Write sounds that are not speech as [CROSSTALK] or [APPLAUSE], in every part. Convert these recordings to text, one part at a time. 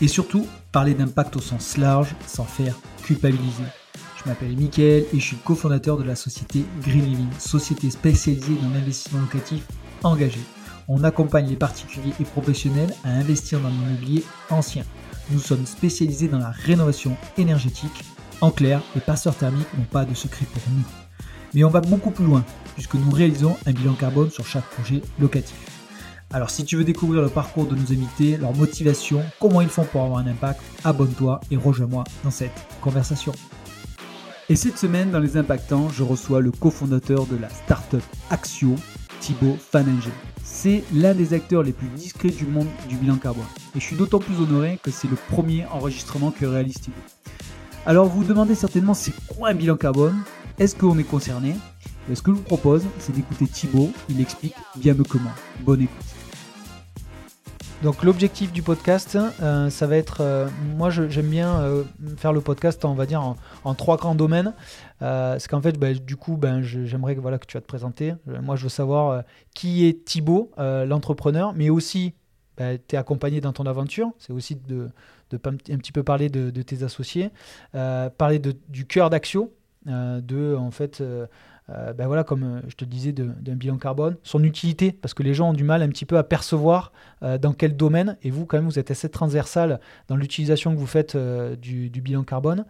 Et surtout, parler d'impact au sens large sans faire culpabiliser. Je m'appelle Mickaël et je suis cofondateur de la société Green Living, société spécialisée dans l'investissement locatif engagé. On accompagne les particuliers et professionnels à investir dans l'immobilier ancien. Nous sommes spécialisés dans la rénovation énergétique. En clair, les passeurs thermiques n'ont pas de secret pour nous. Mais on va beaucoup plus loin, puisque nous réalisons un bilan carbone sur chaque projet locatif. Alors si tu veux découvrir le parcours de nos invités, leur motivation, comment ils font pour avoir un impact, abonne-toi et rejoins-moi dans cette conversation. Et cette semaine, dans Les Impactants, je reçois le cofondateur de la startup Axio, Thibaut Faninger. C'est l'un des acteurs les plus discrets du monde du bilan carbone. Et je suis d'autant plus honoré que c'est le premier enregistrement que réalise Thibaut. Alors vous demandez certainement c'est quoi un bilan carbone? Est-ce qu'on est concerné? Ce que je vous propose, c'est d'écouter Thibaut, il explique bien mieux comment. Bonne écoute. Donc l'objectif du podcast, euh, ça va être, euh, moi j'aime bien euh, faire le podcast, on va dire, en, trois grands domaines. c'est qu'en fait, ben, du coup, ben, j'aimerais voilà, que tu vas te présenter. moi, je veux savoir qui est Thibaut, l'entrepreneur, mais aussi, ben, tu es accompagné dans ton aventure. C'est aussi de, de, un petit peu parler de, tes associés, parler du cœur d'Axio, de en fait euh, ben voilà, comme euh, je te disais, d'un bilan carbone, son utilité, parce que les gens ont du mal un petit peu à percevoir euh, dans quel domaine, et vous, quand même, vous êtes assez transversal dans l'utilisation que vous faites du, bilan carbone,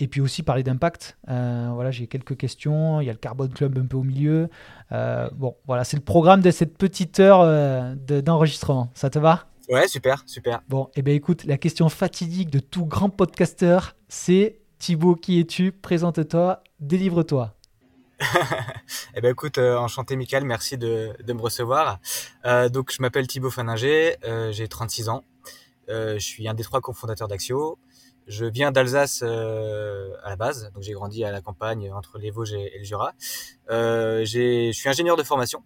et puis aussi parler d'impact. voilà, j'ai quelques questions, il y a le Carbone Club un peu au milieu. bon, voilà, c'est le programme de cette petite heure d'enregistrement. Ça te va? Ouais, super, super. Bon, et eh bien écoute, la question fatidique de tout grand podcasteur, c'est Thibaut, qui es-tu? Présente-toi, délivre-toi. [LAUGHS] eh ben écoute, euh, enchanté Michael, merci de, de me recevoir. Euh, donc je m'appelle Thibaut Faninger, euh, j'ai 36 ans, je suis un des trois cofondateurs d'Axio. Je viens d'Alsace à la base, donc j'ai grandi à la campagne entre les Vosges et, le Jura. je suis ingénieur de formation,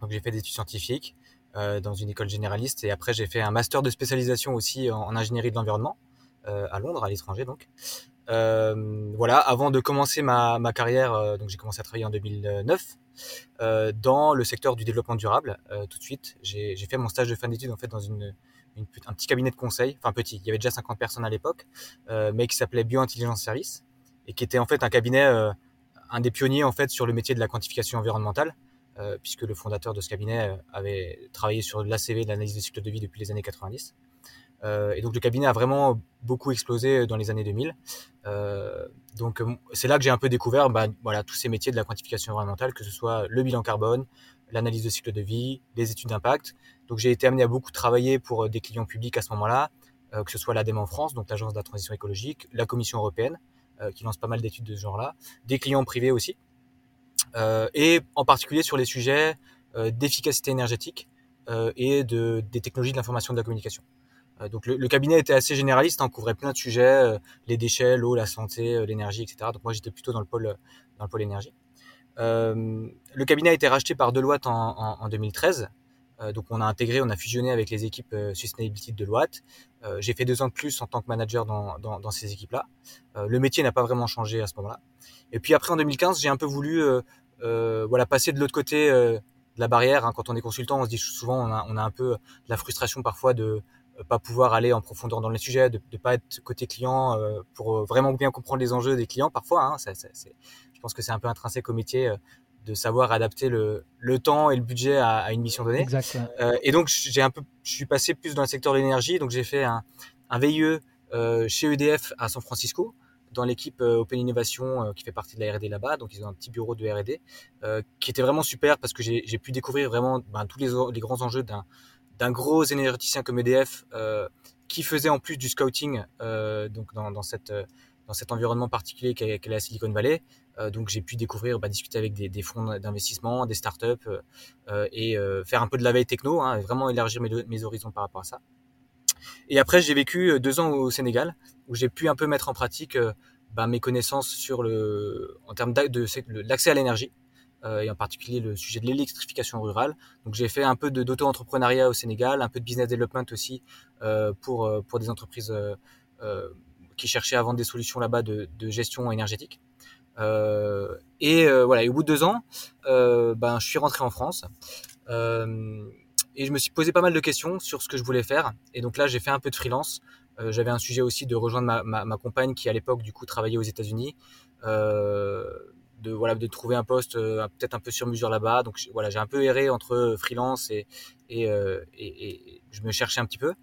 donc j'ai fait des études scientifiques dans une école généraliste et après j'ai fait un master de spécialisation aussi en, en ingénierie de l'environnement à Londres, à l'étranger donc. Euh, voilà, avant de commencer ma, ma carrière, euh, donc j'ai commencé à travailler en 2009 euh, dans le secteur du développement durable. tout de suite, j'ai fait mon stage de fin d'études en fait dans une, une, un petit cabinet de conseil, enfin petit, il y avait déjà 50 personnes à l'époque, mais qui s'appelait Biointelligence Service et qui était en fait un cabinet, un des pionniers en fait sur le métier de la quantification environnementale. puisque le fondateur de ce cabinet avait travaillé sur l'ACV, l'analyse de cycle de vie depuis les années 90. Euh, et donc le cabinet a vraiment beaucoup explosé dans les années 2000. Euh, donc euh, c'est là que j'ai un peu découvert bah, voilà, tous ces métiers de la quantification environnementale, que ce soit le bilan carbone, l'analyse de cycle de vie, les études d'impact. Donc j'ai été amené à beaucoup travailler pour des clients publics à ce moment-là, que ce soit l'ADEME en France, donc l'Agence de la transition écologique, la Commission européenne, qui lance pas mal d'études de ce genre-là, des clients privés aussi, et en particulier sur les sujets d'efficacité énergétique et de, des technologies de l'information et de la communication. Euh, donc le, cabinet était assez généraliste, hein, couvrait plein de sujets, euh, les déchets, l'eau, la santé, euh, l'énergie, etc. Donc moi j'étais plutôt dans le pôle dans le pôle énergie. le cabinet a été racheté par Deloitte en, en, 2013. donc on a intégré, on a fusionné avec les équipes sustainability de Deloitte. J'ai fait deux ans de plus en tant que manager dans, dans, dans ces équipes-là. le métier n'a pas vraiment changé à ce moment-là. Et puis après en 2015, j'ai un peu voulu voilà passer de l'autre côté de la barrière. Hein. Quand on est consultant, on se dit souvent on a, on a un peu la frustration parfois de pas pouvoir aller en profondeur dans les sujets, de ne pas être côté client euh, pour vraiment bien comprendre les enjeux des clients parfois. Hein, ça, ça, je pense que c'est un peu intrinsèque au métier euh, de savoir adapter le, le, temps et le budget à, à une mission donnée. Exact. Euh, et donc j'ai un peu, je suis passé plus dans le secteur de l'énergie, donc j'ai fait un, un VIE euh, chez EDF à San Francisco dans l'équipe Open Innovation qui fait partie de la R&D là-bas, donc ils ont un petit bureau de R&D qui était vraiment super parce que j'ai pu découvrir vraiment ben, tous les, les grands enjeux d'un d'un gros énergéticien comme EDF euh, qui faisait en plus du scouting euh, donc dans, dans, cette, dans cet environnement particulier qu'est la Silicon Valley. Euh, donc j'ai pu découvrir, bah, discuter avec des, des fonds d'investissement, des startups et faire un peu de la veille techno, hein, vraiment élargir mes, mes, horizons par rapport à ça. Et après, j'ai vécu deux ans au Sénégal, où j'ai pu un peu mettre en pratique bah, mes connaissances sur le, en termes d'accès à l'énergie. Euh, et en particulier le sujet de l'électrification rurale. Donc j'ai fait un peu d'auto-entrepreneuriat au Sénégal, un peu de business development aussi euh, pour, euh, pour des entreprises qui cherchaient à vendre des solutions là-bas de, de, gestion énergétique. et voilà, et au bout de deux ans, ben, je suis rentré en France et je me suis posé pas mal de questions sur ce que je voulais faire. Et donc là, j'ai fait un peu de freelance. J'avais un sujet aussi de rejoindre ma, ma, ma compagne qui à l'époque du coup travaillait aux États-Unis. Euh, de voilà de trouver un poste euh, peut-être un peu sur mesure là-bas. Donc voilà, j'ai un peu erré entre freelance et et, euh, et, je me cherchais un petit peu.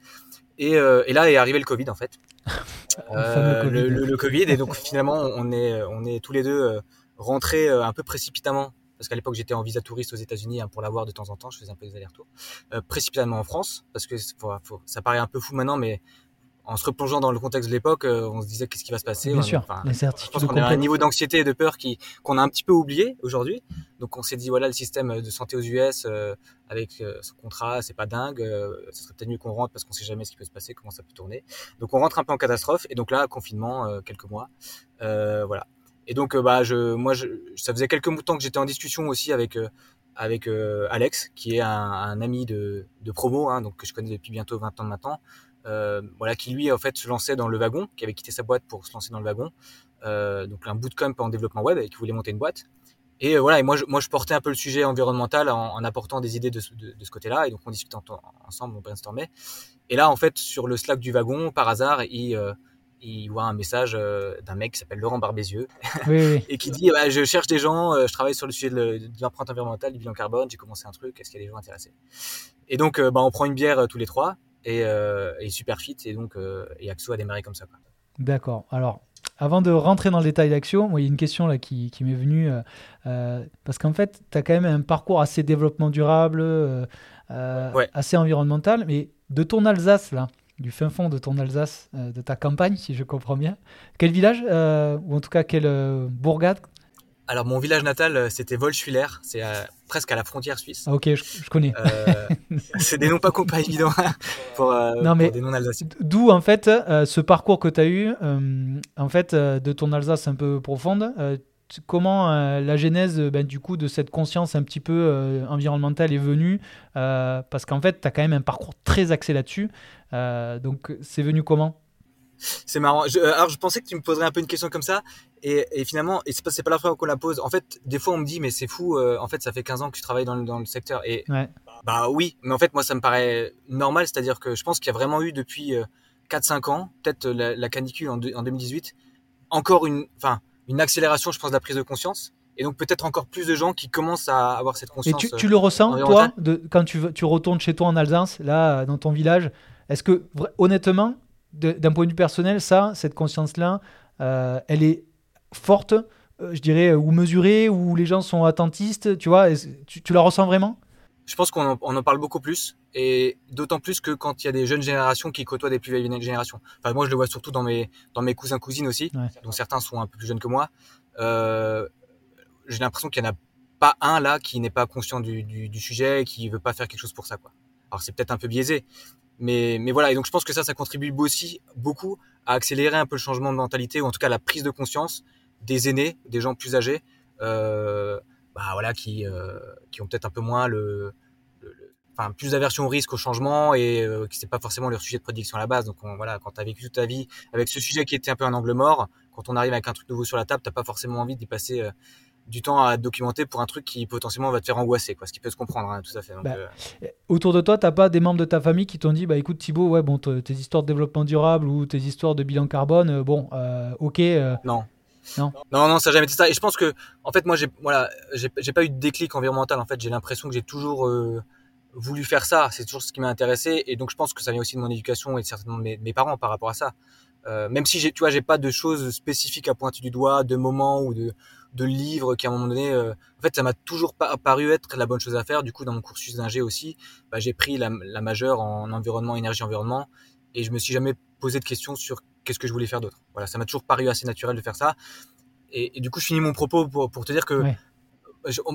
Et, euh, et, là est arrivé le Covid en fait. [LAUGHS] le, le, Covid et donc finalement on est on est tous les deux rentrés un peu précipitamment parce qu'à l'époque j'étais en visa touriste aux États-Unis hein, pour l'avoir de temps en temps, je faisais un peu des allers-retours, précipitamment en France parce que ça paraît un peu fou maintenant, mais en se replongeant dans le contexte de l'époque, euh, on se disait qu'est-ce qui va se passer? Bien sûr, Je pense qu'on a un niveau d'anxiété et de peur qui qu'on a un petit peu oublié aujourd'hui. Donc on s'est dit voilà le système de santé aux US euh, avec euh, ce contrat, c'est pas dingue. ce serait peut-être mieux qu'on rentre parce qu'on sait jamais ce qui peut se passer, comment ça peut tourner. Donc on rentre un peu en catastrophe et donc là confinement quelques mois, voilà. Et donc bah je moi je, ça faisait quelques temps que j'étais en discussion aussi avec avec Alex qui est un, un ami de, de promo hein, donc que je connais depuis bientôt 20 ans maintenant euh, voilà, qui lui en fait se lançait dans le wagon, qui avait quitté sa boîte pour se lancer dans le wagon, euh, donc un bootcamp en développement web et qui voulait monter une boîte. Et euh, voilà, et moi je, moi je portais un peu le sujet environnemental en, en apportant des idées de, de, de ce côté-là, et donc on discutait ensemble, on brainstormait. Et là en fait sur le Slack du wagon, par hasard, il il voit un message d'un mec qui s'appelle Laurent Barbézieux oui, [LAUGHS] et qui dit bah, je cherche des gens, je travaille sur le sujet de l'empreinte environnementale, du bilan carbone, j'ai commencé un truc, est-ce qu'il y a des gens intéressés? Et donc bah, on prend une bière tous les trois et, euh, et super fit. Et donc, euh, et Axo a démarré comme ça. D'accord. Alors, avant de rentrer dans le détail d'Axio, il y a une question là qui, qui m'est venue. Euh, parce qu'en fait, tu as quand même un parcours assez développement durable, assez environnemental. Mais de ton Alsace, là, du fin fond de ton Alsace, de ta campagne, si je comprends bien, quel village, ou en tout cas quelle bourgade alors mon village natal, euh, c'était Volschwiller, c'est presque à la frontière suisse. Ah, ok, je, connais. Euh, [LAUGHS] c'est des noms pas, pas évidents pour, euh, non, mais des noms alsaciens. D'où en fait ce parcours que tu as eu, en fait, de ton Alsace un peu profonde. comment la genèse ben, du coup de cette conscience un petit peu environnementale est venue Parce qu'en fait, tu as quand même un parcours très axé là-dessus. donc c'est venu comment? C'est marrant. alors, je pensais que tu me poserais un peu une question comme ça. Et, et finalement, et c'est pas, pas la première fois qu'on la pose. En fait, des fois, on me dit, mais c'est fou, euh, en fait, ça fait 15 ans que tu travailles dans le, dans le secteur. Et bah oui, mais en fait, moi, ça me paraît normal. C'est-à-dire que je pense qu'il y a vraiment eu depuis 4-5 euh, ans, peut-être la, la, canicule en, en 2018, encore une, enfin, une accélération, je pense, de la prise de conscience. Et donc peut-être encore plus de gens qui commencent à avoir cette conscience. Et tu, tu le ressens, toi, de, quand tu, tu retournes chez toi en Alsace, là, dans ton village Est-ce que, honnêtement, d'un point de vue personnel, ça, cette conscience-là, euh, elle est forte, euh, je dirais, ou mesurée, où les gens sont attentistes, tu vois, tu, tu la ressens vraiment? Je pense qu'on en, en, parle beaucoup plus, et d'autant plus que quand il y a des jeunes générations qui côtoient des plus vieilles générations. Enfin, moi, je le vois surtout dans mes, dans mes cousins cousines aussi, dont certains sont un peu plus jeunes que moi. Euh, J'ai l'impression qu'il n'y en a pas un là qui n'est pas conscient du, du, du sujet, qui veut pas faire quelque chose pour ça, quoi. Alors c'est peut-être un peu biaisé, mais, mais voilà, et donc je pense que ça, ça contribue aussi beaucoup à accélérer un peu le changement de mentalité, ou en tout cas la prise de conscience des aînés, des gens plus âgés, euh, bah voilà, qui, euh, qui ont peut-être un peu moins le, enfin plus d'aversion au risque, au changement, et euh, qui c'est pas forcément leur sujet de prédiction à la base. Donc voilà, quand tu as vécu toute ta vie avec ce sujet qui était un peu un angle mort, quand on arrive avec un truc nouveau sur la table, t'as pas forcément envie d'y passer euh, du temps à documenter pour un truc qui potentiellement va te faire angoisser, quoi, ce qui peut se comprendre, hein, tout à fait. Bah, euh, autour de toi, t'as pas des membres de ta famille qui t'ont dit, bah écoute Thibaut, ouais, bon, tes histoires de développement durable ou tes histoires de bilan carbone, euh, bon, euh, ok. non. Non. non, non, ça n'a jamais été ça. Et je pense que, en fait, moi, j'ai, voilà, j'ai pas eu de déclic environnemental. En fait, j'ai l'impression que j'ai toujours voulu faire ça. C'est toujours ce qui m'a intéressé. Et donc, je pense que ça vient aussi de mon éducation et certainement de mes, mes parents par rapport à ça. Même si j'ai, tu vois, j'ai pas de choses spécifiques à pointer du doigt, de moments ou de, de livres qui à un moment donné, euh, en fait, ça m'a toujours pas paru être la bonne chose à faire. Du coup, dans mon cursus d'ingé aussi, bah, j'ai pris la, la majeure en environnement, énergie, environnement, et je me suis jamais posé de questions sur qu'est-ce que je voulais faire d'autre. Voilà, ça m'a toujours paru assez naturel de faire ça. Et, et, du coup, je finis mon propos pour, pour te dire que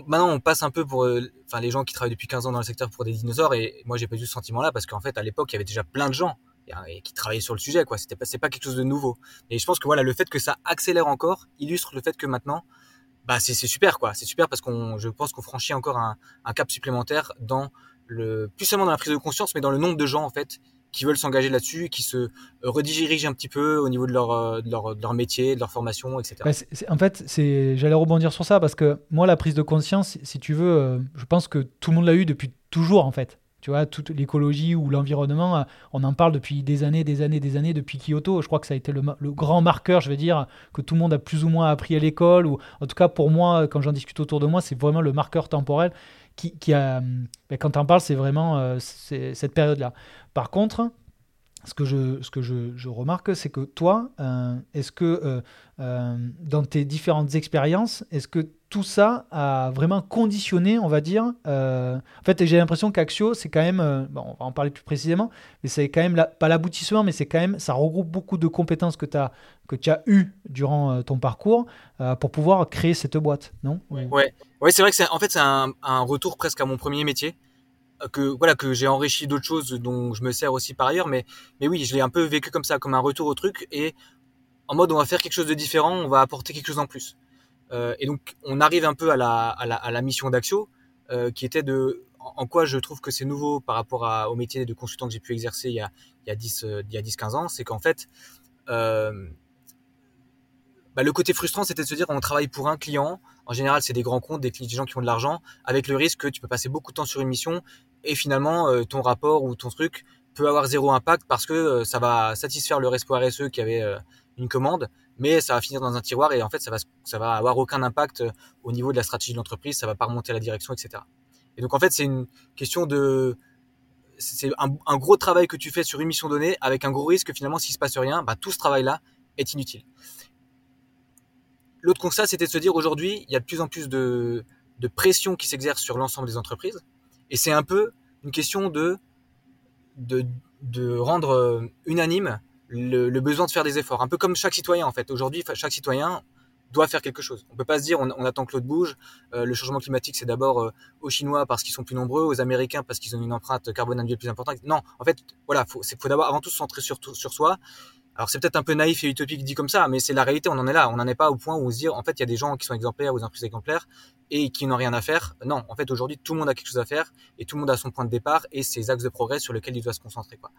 maintenant, on passe un peu pour, euh, enfin, les gens qui travaillent depuis 15 ans dans le secteur pour des dinosaures, et moi, j'ai pas eu ce sentiment-là parce qu'en fait, à l'époque, il y avait déjà plein de gens et, qui travaillait sur le sujet. quoi. C'était pas, c'est pas quelque chose de nouveau. Et je pense que voilà, le fait que ça accélère encore illustre le fait que maintenant, bah c'est, super quoi. C'est super parce qu'on, je pense qu'on franchit encore un, cap supplémentaire dans le, plus seulement dans la prise de conscience, mais dans le nombre de gens en fait qui veulent s'engager là-dessus, qui se redirigent un petit peu au niveau de leur, euh, de leur, de leur métier, de leur formation, etc. Bah, en fait, j'allais rebondir sur ça parce que moi, la prise de conscience, si tu veux, euh, je pense que tout le monde l'a eu depuis toujours en fait. Tu vois, toute l'écologie ou l'environnement, euh, on en parle depuis des années, des années, des années, depuis Kyoto. Je crois que ça a été le, grand marqueur, je vais dire, que tout le monde a plus ou moins appris à l'école. Ou en tout cas, pour moi, quand j'en discute autour de moi, c'est vraiment le marqueur temporel qui, a. Ben, quand tu en parles, c'est vraiment cette période-là. Par contre, ce que je, ce que je, remarque, c'est que toi, euh, est-ce que euh, euh, dans tes différentes expériences, est-ce que tout ça a vraiment conditionné, on va dire En fait, j'ai l'impression qu'Axio, c'est quand même, bon, on va en parler plus précisément, mais c'est quand même, pas l'aboutissement, mais c'est quand même, ça regroupe beaucoup de compétences que, as, que tu as eues durant ton parcours pour pouvoir créer cette boîte, non? Ouais, ouais. c'est vrai que c'est, en fait, c'est un, retour presque à mon premier métier que voilà que j'ai enrichi d'autres choses dont je me sers aussi par ailleurs mais mais oui je l'ai un peu vécu comme ça comme un retour au truc et en mode on va faire quelque chose de différent on va apporter quelque chose en plus euh, et donc on arrive un peu à la à la, à la mission d'Axio euh, qui était de en quoi je trouve que c'est nouveau par rapport à, au métier de consultant que j'ai pu exercer il y a il y a 10 euh, il y a 10 15 ans c'est qu'en fait euh, bah, le côté frustrant, c'était de se dire on travaille pour un client. En général, c'est des grands comptes, des, des gens qui ont de l'argent, avec le risque que tu peux passer beaucoup de temps sur une mission et finalement euh, ton rapport ou ton truc peut avoir zéro impact parce que euh, ça va satisfaire le Respo RSE qui avait euh, une commande, mais ça va finir dans un tiroir et en fait ça va ça va avoir aucun impact au niveau de la stratégie de l'entreprise, ça va pas remonter à la direction, etc. Et donc en fait c'est une question de c'est un, gros travail que tu fais sur une mission donnée avec un gros risque que finalement s'il se passe rien, bah, tout ce travail là est inutile. L'autre constat, c'était de se dire aujourd'hui, il y a de plus en plus de, de pression qui s'exerce sur l'ensemble des entreprises. Et c'est un peu une question de, de, rendre euh, unanime le, besoin de faire des efforts. Un peu comme chaque citoyen, en fait. Aujourd'hui, chaque citoyen doit faire quelque chose. On peut pas se dire on, on attend que l'autre bouge. Euh, le changement climatique, c'est d'abord euh, aux Chinois parce qu'ils sont plus nombreux, aux Américains parce qu'ils ont une empreinte carbone individuelle plus importante. Non, en fait, voilà, faut, faut d'abord avant tout se centrer sur, sur soi alors c'est peut-être un peu naïf et utopique dit comme ça, mais c'est la réalité, on en est là. On n'en est pas au point où on se dit, en fait, il y a des gens qui sont exemplaires ou entreprises exemplaires et qui n'ont rien à faire. Non, en fait, aujourd'hui, tout le monde a quelque chose à faire et tout le monde a son point de départ et ses axes de progrès sur lesquels il doit se concentrer. Quoi.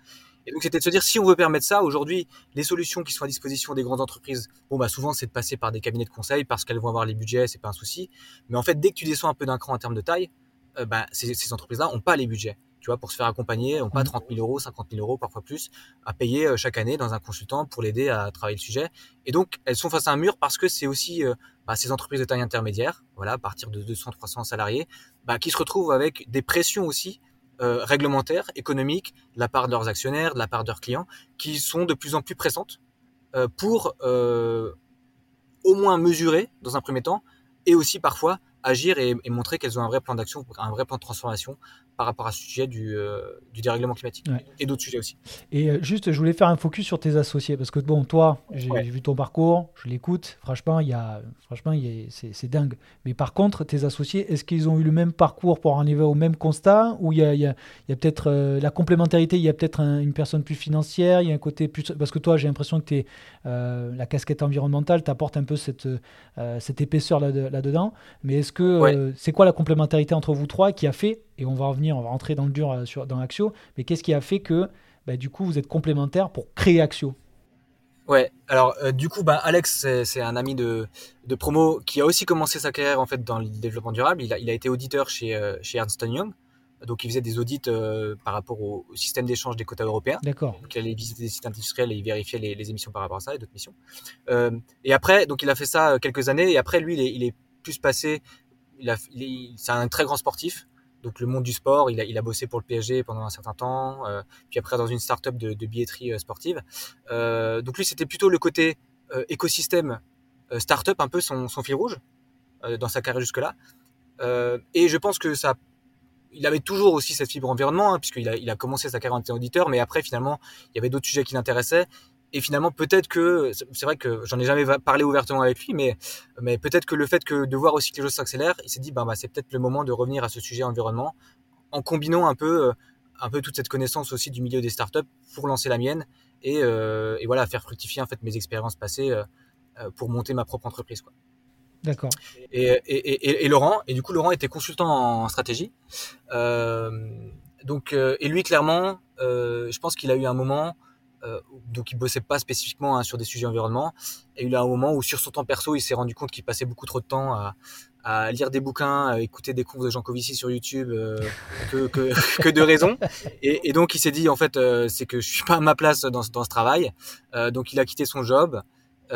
Et donc c'était de se dire, si on veut permettre ça, aujourd'hui, les solutions qui sont à disposition des grandes entreprises, bon, bah souvent c'est de passer par des cabinets de conseil parce qu'elles vont avoir les budgets, c'est pas un souci. Mais en fait, dès que tu descends un peu d'un cran en termes de taille, euh, bah, ces, ces entreprises-là n'ont pas les budgets tu vois, pour se faire accompagner, on pas 30 000 euros, 50 000 euros, parfois plus, à payer euh, chaque année dans un consultant pour l'aider à travailler le sujet. Et donc, elles sont face à un mur parce que c'est aussi euh, bah, ces entreprises de taille intermédiaire, voilà, à partir de 200, 300 salariés, bah, qui se retrouvent avec des pressions aussi euh, réglementaires, économiques, de la part de leurs actionnaires, de la part de leurs clients, qui sont de plus en plus pressantes euh, pour euh, au moins mesurer dans un premier temps, et aussi parfois agir et, et montrer qu'elles ont un vrai plan d'action, un vrai plan de transformation par rapport à ce sujet du, euh, du dérèglement climatique ouais. et d'autres sujets aussi. Et euh, juste, je voulais faire un focus sur tes associés parce que bon, toi, j'ai ouais. vu ton parcours, je l'écoute. Franchement, il y a, franchement, c'est dingue. Mais par contre, tes associés, est-ce qu'ils ont eu le même parcours pour arriver au même constat ou il y a, a, a peut-être euh, la complémentarité, il y a peut-être un, une personne plus financière, il y a un côté plus parce que toi, j'ai l'impression que es, la casquette environnementale t'apporte un peu cette, cette épaisseur là, là dedans. Mais est-ce que ouais. c'est quoi la complémentarité entre vous trois qui a fait et on va revenir, on va rentrer dans le dur euh, sur, dans Axio, mais qu'est-ce qui a fait que bah, du coup vous êtes complémentaires pour créer Axio? Ouais, alors euh, du coup, bah, Alex, c'est un ami de, de promo qui a aussi commencé sa carrière en fait dans le développement durable. Il a, il a été auditeur chez, euh, chez Ernst Young, donc il faisait des audits euh, par rapport au, au système d'échange des quotas européens. D'accord. Donc il allait visiter des sites industriels et il vérifiait les, les émissions par rapport à ça et d'autres missions. Et après, donc il a fait ça quelques années et après lui, il est, il est plus passé. Il a, c'est un très grand sportif donc le monde du sport. Il a, il a bossé pour le PSG pendant un certain temps, euh, puis après dans une start-up de, billetterie euh, sportive. Euh, donc lui, c'était plutôt le côté écosystème start-up, un peu son, fil rouge dans sa carrière jusque-là. et je pense que ça, il avait toujours aussi cette fibre environnement, hein, puisqu'il a, il a commencé sa carrière en tant qu'auditeur, mais après finalement, il y avait d'autres sujets qui l'intéressaient et finalement peut-être que c'est vrai que j'en ai jamais parlé ouvertement avec lui mais mais peut-être que le fait que de voir aussi que les choses s'accélèrent il s'est dit bah, bah c'est peut-être le moment de revenir à ce sujet environnement en combinant un peu un peu toute cette connaissance aussi du milieu des startups pour lancer la mienne et, et voilà faire fructifier en fait mes expériences passées pour monter ma propre entreprise. Quoi. D'accord. Et, et, et, Laurent, et du coup Laurent était consultant en stratégie. Euh, donc et lui clairement, euh, je pense qu'il a eu un moment euh, donc il bossait pas spécifiquement hein, sur des sujets environnement et il a un moment où sur son temps perso il s'est rendu compte qu'il passait beaucoup trop de temps à, lire des bouquins, à écouter des confs de Jean Covici sur YouTube euh, que, [LAUGHS] de raison. Et, donc il s'est dit en fait euh, c'est que je suis pas à ma place dans, ce travail. Donc il a quitté son job. il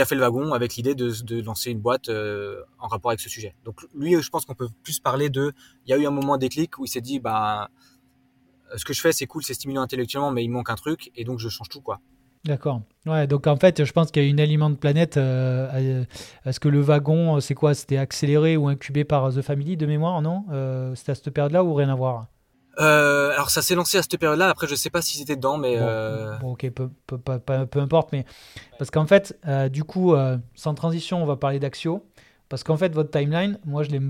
a fait le wagon avec l'idée de, de, lancer une boîte en rapport avec ce sujet. Donc lui, je pense qu'on peut plus parler de. Il y a eu un moment déclic où il s'est dit bah ce que je fais, c'est cool, c'est stimulant intellectuellement, mais il manque un truc, et donc je change tout, quoi. D'accord. Ouais, donc en fait, je pense qu'il y a une aliment de planète. Euh, Est-ce que le wagon, c'est quoi? C'était accéléré ou incubé par The Family de mémoire, non? Euh, C'était à cette période-là ou rien à voir? Euh, alors ça s'est lancé à cette période-là. Après, je sais pas si c'était dedans, mais bon, euh... bon, ok, peu, peu, peu, peu, importe. Mais parce qu'en fait, euh, du coup, euh, sans transition, on va parler d'Axio. Parce qu'en fait, votre timeline, moi, je l'ai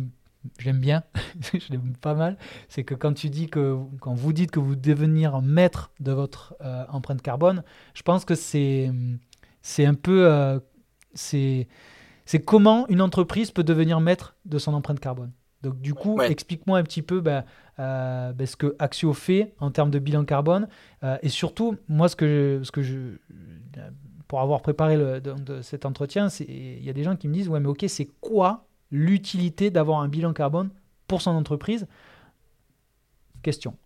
j'aime bien, [LAUGHS] je l'aime pas mal, c'est que quand tu dis que quand vous dites que vous devenir maître de votre euh, empreinte carbone, je pense que c'est c'est un peu euh, c'est c'est comment une entreprise peut devenir maître de son empreinte carbone. Donc du coup, Ouais. explique-moi un petit peu ben, euh, ben, ce que Axio fait en termes de bilan carbone et surtout moi ce que je, ce que je pour avoir préparé le, de, de cet entretien, il y a des gens qui me disent ouais mais ok c'est quoi l'utilité d'avoir un bilan carbone pour son entreprise Question.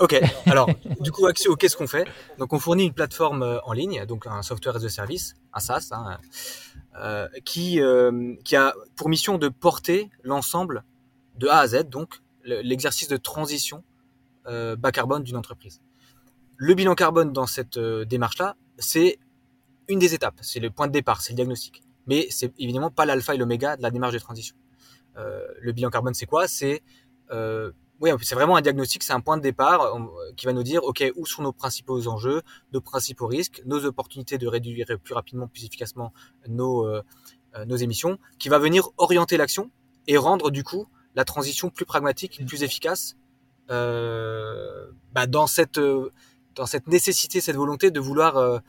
Ok, [LAUGHS] alors du coup Axio, qu'est-ce qu'on fait? Donc on fournit une plateforme euh, en ligne, donc un software as a service, un SaaS, hein, euh, qui, euh, qui a pour mission de porter l'ensemble de A à Z, donc le- l'exercice de transition euh, bas carbone d'une entreprise. Le bilan carbone dans cette euh, démarche-là, c'est une des étapes, c'est le point de départ, c'est le diagnostic. Mais c'est évidemment pas l'alpha et l'oméga de la démarche de transition. Euh, le bilan carbone, c'est quoi? C'est euh, oui, c'est vraiment un diagnostic, c'est un point de départ on- qui va nous dire, OK, où sont nos principaux enjeux, nos principaux risques, nos opportunités de réduire plus rapidement, plus efficacement nos, euh, euh, nos émissions, qui va venir orienter l'action et rendre du coup la transition plus pragmatique, plus efficace euh, bah, dans, cette, euh, dans cette nécessité, cette volonté de vouloir...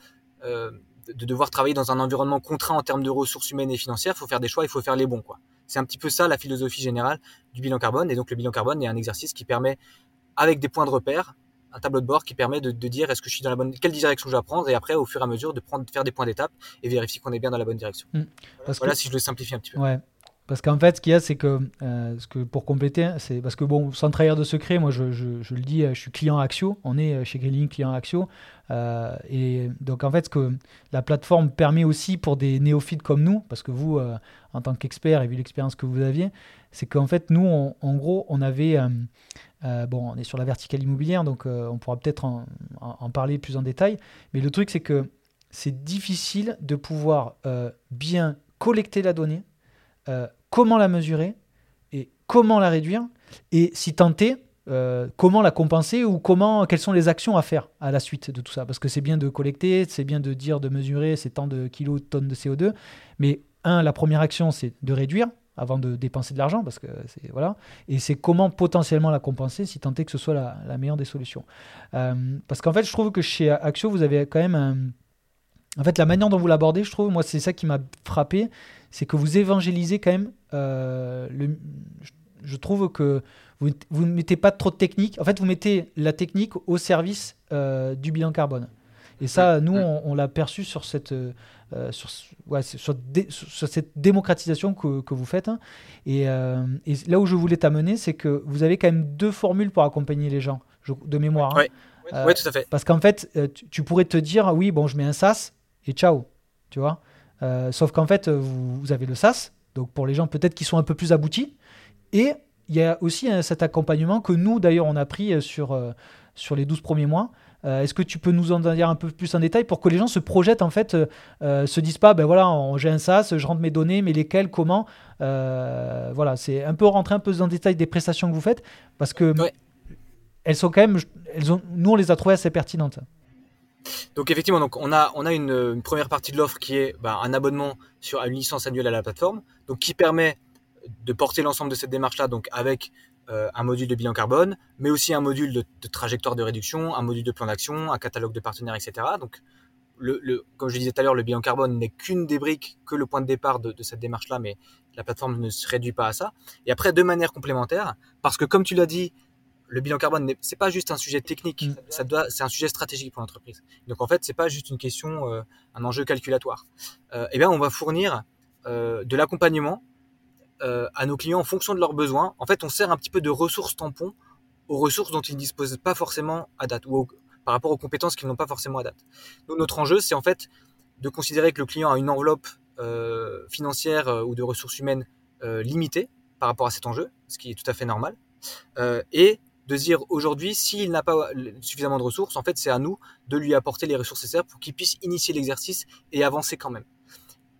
de devoir travailler dans un environnement contraint en termes de ressources humaines et financières, il faut faire des choix, il faut faire les bons. quoi. C'est un petit peu ça la philosophie générale du bilan carbone. Et donc le bilan carbone est un exercice qui permet, avec des points de repère, un tableau de bord qui permet de, de dire est-ce que je suis dans la bonne, quelle direction je dois prendre, et après au fur et à mesure de prendre, de faire des points d'étape et vérifier qu'on est bien dans la bonne direction. Parce Voilà que, si je le simplifie un petit peu. ouais. Parce qu'en fait, ce qu'il y a, c'est que, euh, ce que pour compléter, c'est parce que bon, sans trahir de secret, moi je, le dis, euh, je suis client Axio, on est euh, chez Greenlink client Axio. et donc en fait, ce que la plateforme permet aussi pour des néophytes comme nous, parce que vous, en tant qu'expert et vu l'expérience que vous aviez, c'est qu'en fait, nous, en gros, on avait. bon, on est sur la verticale immobilière, donc on pourra peut-être en, parler plus en détail. Mais le truc, c'est que c'est difficile de pouvoir bien collecter la donnée, comment la mesurer et comment la réduire, et si tenter, euh, comment la compenser ou comment, quelles sont les actions à faire à la suite de tout ça. Parce que c'est bien de collecter, c'est bien de dire, de mesurer ces tant de kilos, tonnes de CO2, mais un, la première action, c'est de réduire avant de dépenser de l'argent, parce que c'est voilà, et c'est comment potentiellement la compenser, si tant est que ce soit la, meilleure des solutions. Euh, parce qu'en fait, je trouve que chez Axio, vous avez quand même un... En fait, la manière dont vous l'abordez, je trouve, moi, c'est ça qui m'a frappé, c'est que vous évangélisez quand même euh, le... je- Je trouve que vous, ne mettez pas trop de technique. En fait, vous mettez la technique au service euh, du bilan carbone. Et ça, nous, on, on l'a perçu sur cette, euh, sur, ouais, c'est sur, dé- sur cette démocratisation que, que vous faites. hein. Et, euh, et là où je voulais t'amener, c'est que vous avez quand même deux formules pour accompagner les gens, je- de mémoire. hein. Euh, ouais, tout à fait. Parce qu'en fait, tu, tu pourrais te dire, oui, bon, je mets un SAS et ciao, tu vois. Euh, sauf qu'en fait, euh, vous, vous avez le SAS, donc pour les gens peut-être qui sont un peu plus aboutis. Et il y a aussi euh, cet accompagnement que nous, d'ailleurs, on a pris euh, sur, euh, sur les 12 premiers mois. Euh, Est-ce que tu peux nous en dire un peu plus en détail pour que les gens se projettent, en fait, se disent pas, ben voilà, j'ai un SAS, je rentre mes données, mais lesquelles, comment Voilà, c'est un peu rentrer un peu dans le détail des prestations que vous faites, parce que Ouais. elles sont quand même, elles ont, nous, on les a trouvées assez pertinentes. Donc effectivement, donc on a on a une, première partie de l'offre qui est bah, un abonnement sur une licence annuelle à la plateforme, donc qui permet de porter l'ensemble de cette démarche-là, donc avec euh, un module de bilan carbone, mais aussi un module de, trajectoire de réduction, un module de plan d'action, un catalogue de partenaires, etc. Donc, le, comme je disais tout à l'heure, le bilan carbone n'est qu'une des briques, que le point de départ de, cette démarche-là, mais la plateforme ne se réduit pas à ça. Et après, de manière complémentaire, parce que comme tu l'as dit, le bilan carbone, c'est pas juste un sujet technique, mm. ça doit, c'est un sujet stratégique pour l'entreprise. Donc en fait, c'est pas juste une question, euh, un enjeu calculatoire. Euh, eh bien, on va fournir euh, de l'accompagnement à nos clients en fonction de leurs besoins. En fait, on sert un petit peu de ressources tampons aux ressources dont ils ne disposent pas forcément à date ou par rapport aux compétences qu'ils n'ont pas forcément à date. Donc notre enjeu, c'est en fait de considérer que le client a une enveloppe financière ou de ressources humaines limitée par rapport à cet enjeu, ce qui est tout à fait normal, et de dire aujourd'hui, s'il n'a pas suffisamment de ressources, en fait, c'est à nous de lui apporter les ressources nécessaires pour qu'il puisse initier l'exercice et avancer quand même.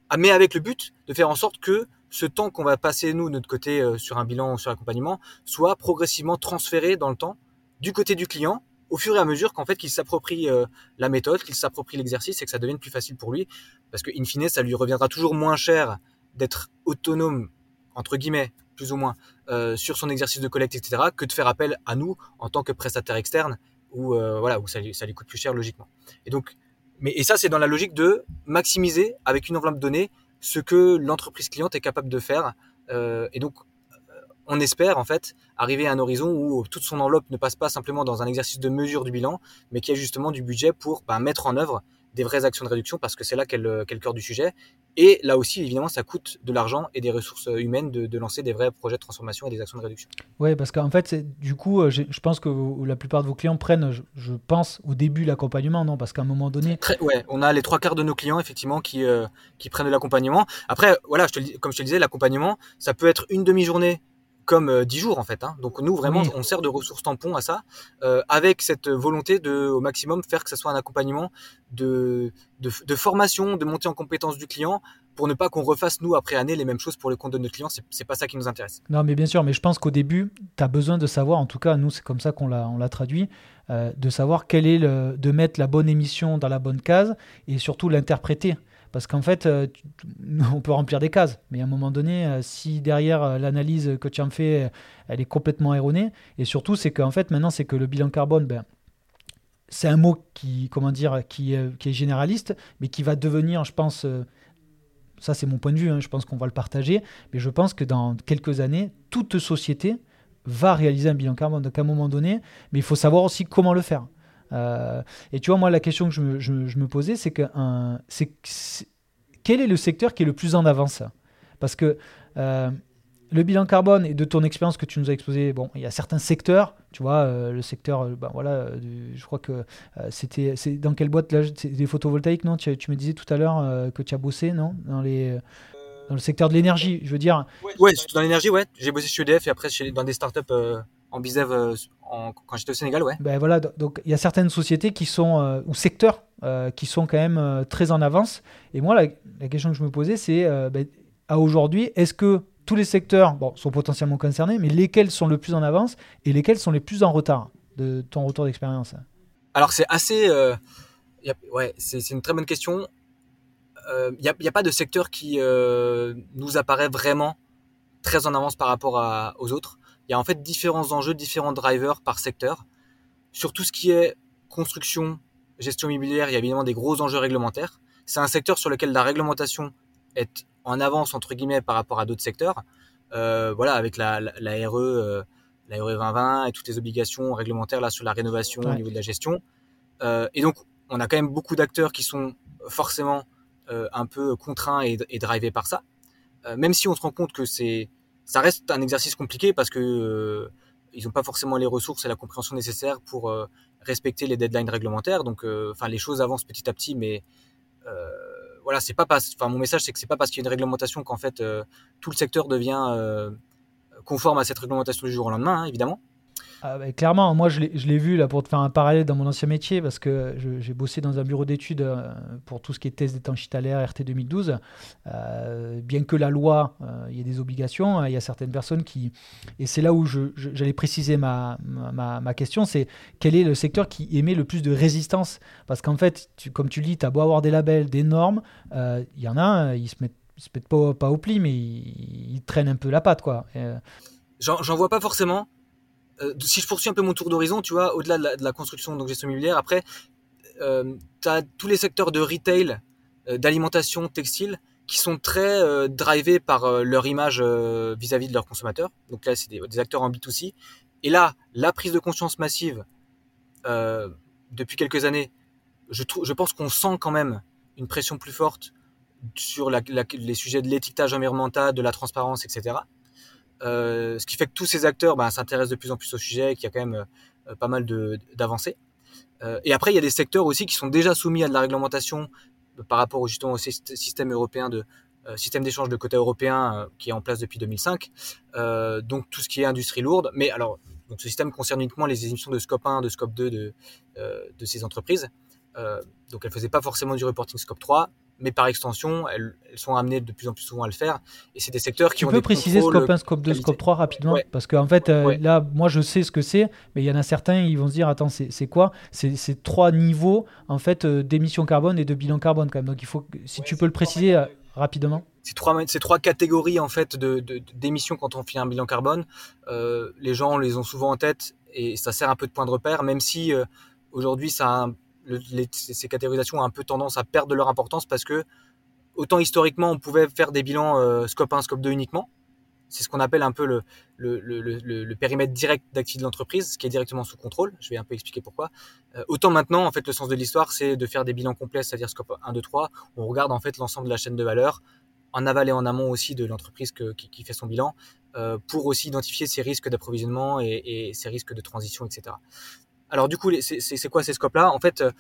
Ah, mais avec le but de faire en sorte que ce temps qu'on va passer, nous, de notre côté, euh, sur un bilan, sur l'accompagnement, soit progressivement transféré dans le temps du côté du client au fur et à mesure qu'en fait qu'il s'approprie euh, la méthode, qu'il s'approprie l'exercice et que ça devienne plus facile pour lui parce que in fine ça lui reviendra toujours moins cher d'être autonome entre guillemets plus ou moins euh, sur son exercice de collecte, etc., que de faire appel à nous en tant que prestataire externe, où euh, voilà, où ça, ça lui coûte plus cher logiquement. Et donc, mais et ça c'est dans la logique de maximiser avec une enveloppe donnée ce que l'entreprise cliente est capable de faire. Euh, et donc, on espère en fait arriver à un horizon où toute son enveloppe ne passe pas simplement dans un exercice de mesure du bilan, mais qu'il y a justement du budget pour bah, mettre en œuvre des vraies actions de réduction parce que c'est là qu'est le, cœur du sujet. Et là aussi, évidemment, ça coûte de l'argent et des ressources humaines de, lancer des vrais projets de transformation et des actions de réduction. Oui, parce qu'en fait, du coup, euh, je pense que la plupart de vos clients prennent, je, pense, au début l'accompagnement, non? Parce qu'à un moment donné. Très, ouais, on a les trois quarts de nos clients, effectivement, qui, euh, qui prennent de l'accompagnement. Après, voilà, je te, comme je te le disais, l'accompagnement, ça peut être une demi-journée comme 10 euh, jours en fait. Hein. Donc nous vraiment on sert de ressources tampon à ça, euh, avec cette volonté de au maximum faire que ce soit un accompagnement de, de, formation, de montée en compétence du client, pour ne pas qu'on refasse nous après année les mêmes choses pour le compte de notre client. C'est pas ça qui nous intéresse. Non mais bien sûr, mais je pense qu'au début tu as besoin de savoir, en tout cas nous c'est comme ça qu'on l'a traduit, euh, de savoir quel est le, de mettre la bonne émission dans la bonne case et surtout l'interpréter. Parce qu'en fait, euh, [LAUGHS] on peut remplir des cases, mais à un moment donné, euh, si derrière euh, l'analyse que tu en fais, elle est complètement erronée, et surtout, c'est qu'en fait, maintenant, c'est que le bilan carbone, ben, c'est un mot qui, comment dire, qui, est généraliste, mais qui va devenir, je pense, ça c'est mon point de vue, hein, je pense qu'on va le partager, mais je pense que dans quelques années, toute société va réaliser un bilan carbone. Donc à un moment donné, mais il faut savoir aussi comment le faire. Euh, et tu vois, moi, la question que je me, posais, c'est que c'est, quel est le secteur qui est le plus en avance? Parce que euh, le bilan carbone et de ton expérience que tu nous as exposé, bon, il y a certains secteurs, tu vois, euh, le secteur, ben voilà, je crois que c'était, dans quelle boîte des photovoltaïques, non? Tu, me disais tout à l'heure que tu as bossé, non, dans le secteur de l'énergie, je veux dire. Ouais, dans l'énergie, ouais. J'ai bossé chez EDF et après dans des startups en bisev euh, quand j'étais au Sénégal, ouais. Ben voilà, donc il y a certaines sociétés qui sont, euh, ou secteurs, euh, qui sont quand même très en avance. Et moi, la, question que je me posais, c'est ben, à aujourd'hui, est-ce que tous les secteurs bon, sont potentiellement concernés, mais lesquels sont le plus en avance et lesquels sont les plus en retard de ton retour d'expérience? Alors c'est assez... ouais, c'est une très bonne question. Il n'y a, a, pas de secteur qui nous apparaît vraiment très en avance par rapport à, aux autres il y a en fait différents enjeux, différents drivers par secteur. Sur tout ce qui est construction, gestion immobilière, il y a évidemment des gros enjeux réglementaires. C'est un secteur sur lequel la réglementation est en avance entre guillemets par rapport à d'autres secteurs. Euh, voilà, avec la, la, la RE, euh, la RE 2020 et toutes les obligations réglementaires là sur la rénovation au niveau de la gestion. Euh, et donc, on a quand même beaucoup d'acteurs qui sont forcément euh, un peu contraints et, et drivés par ça. Euh, même si on se rend compte que c'est ça reste un exercice compliqué parce que euh, ils n'ont pas forcément les ressources et la compréhension nécessaires pour euh, respecter les deadlines réglementaires. Donc, euh, enfin, les choses avancent petit à petit, mais voilà, c'est pas Enfin, mon message, c'est que c'est pas parce qu'il y a une réglementation qu'en fait tout le secteur devient conforme à cette réglementation du jour au lendemain, hein, évidemment. Ah, bah, clairement, moi je l'ai vu là pour te faire un parallèle dans mon ancien métier parce que j'ai bossé dans un bureau d'études euh, pour tout ce qui est test d'étanchéité à l'air RT 2012. Euh, bien que la loi, euh, il y ait des obligations, hein, il y a certaines personnes qui. Et c'est là où j'allais préciser ma, ma, question c'est quel est le secteur qui émet le plus de résistance? Parce qu'en fait, comme tu le dis, tu as beau avoir des labels, des normes, il y en a, ils se mettent se pètent pas, au pli, mais ils, traînent un peu la patte, quoi. J'en vois pas forcément. Si je poursuis un peu mon tour d'horizon, tu vois, au-delà de, la construction, donc gestion immobilière, après, tu as tous les secteurs de retail, d'alimentation, textile, qui sont très euh, drivés par euh, leur image euh, vis-à-vis de leurs consommateurs. Donc là, c'est des, acteurs en B2C. Et là, la prise de conscience massive, depuis quelques années, je, je pense qu'on sent quand même une pression plus forte sur les sujets de l'étiquetage environnemental, de la transparence, etc. ce qui fait que tous ces acteurs ben, s'intéressent de plus en plus au sujet, qu'il y a quand même pas mal d'avancées. et après, il y a des secteurs aussi qui sont déjà soumis à de la réglementation par rapport justement au système européen de euh, système d'échange de quotas européen euh, qui est en place depuis 2005. Euh, donc tout ce qui est industrie lourde. Mais alors, ce système concerne uniquement les émissions de scope 1, de scope 2 de, de ces entreprises. donc elles faisaient pas forcément du reporting scope 3 mais par extension, elles, sont amenées de plus en plus souvent à le faire. Et c'est des secteurs qui tu ont. Tu peux préciser scope 1, scope 2, scope 3 rapidement Parce qu'en fait, là, moi, je sais ce que c'est, mais il y en a certains, ils vont se dire attends, c'est quoi? C'est trois niveaux en fait d'émissions carbone et de bilan carbone quand même. Donc il faut, si tu peux le préciser rapidement. Ces trois, ces trois catégories en fait d'émissions de, quand on fait un bilan carbone, euh, les gens les ont souvent en tête et ça sert un peu de point de repère, même si euh, aujourd'hui ça ces catégorisations ont un peu tendance à perdre leur importance parce que autant historiquement on pouvait faire des bilans euh, scope 1, scope 2 uniquement, c'est ce qu'on appelle un peu le, périmètre direct d'activité de l'entreprise, ce qui est directement sous contrôle. Je vais un peu expliquer pourquoi. Euh, autant maintenant, en fait, le sens de l'histoire, c'est de faire des bilans complets, c'est-à-dire scope 1, 2, 3. On regarde en fait l'ensemble de la chaîne de valeur, en aval et en amont aussi de l'entreprise qui, fait son bilan, euh, pour aussi identifier ses risques d'approvisionnement et, ses risques de transition, etc. Alors du coup, c'est quoi ces scopes-là? En fait, euh,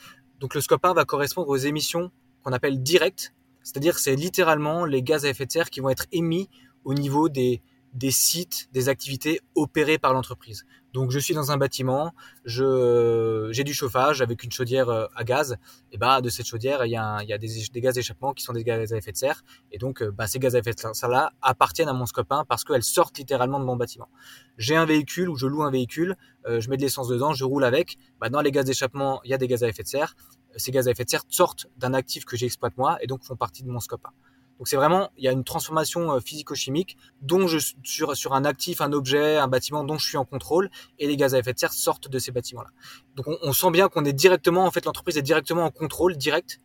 donc le scope 1 va correspondre aux émissions qu'on appelle directes, c'est-à-dire c'est littéralement les gaz à effet de serre qui vont être émis au niveau des, des sites, des activités opérées par l'entreprise. Donc je suis dans un bâtiment, j'ai du chauffage avec une chaudière euh, à gaz, et bah de cette chaudière il y a, il y a des, des, gaz d'échappement qui sont des gaz à effet de serre, et donc euh, bah, ces gaz à effet de serre là appartiennent à mon scope 1 parce qu'elles sortent littéralement de mon bâtiment. J'ai un véhicule ou je loue un véhicule, euh, je mets de l'essence dedans, je roule avec, bah, dans les gaz d'échappement il y a des gaz à effet de serre, ces gaz à effet de serre sortent d'un actif que j'exploite moi et donc font partie de mon scope 1. Donc c'est vraiment, il y a une transformation euh, physico-chimique dont je sur sur un actif, un objet, un bâtiment dont je suis en contrôle et les gaz à effet de serre sortent de ces bâtiments-là. Donc on, sent bien qu'on est directement, en fait, l'entreprise est directement en contrôle direct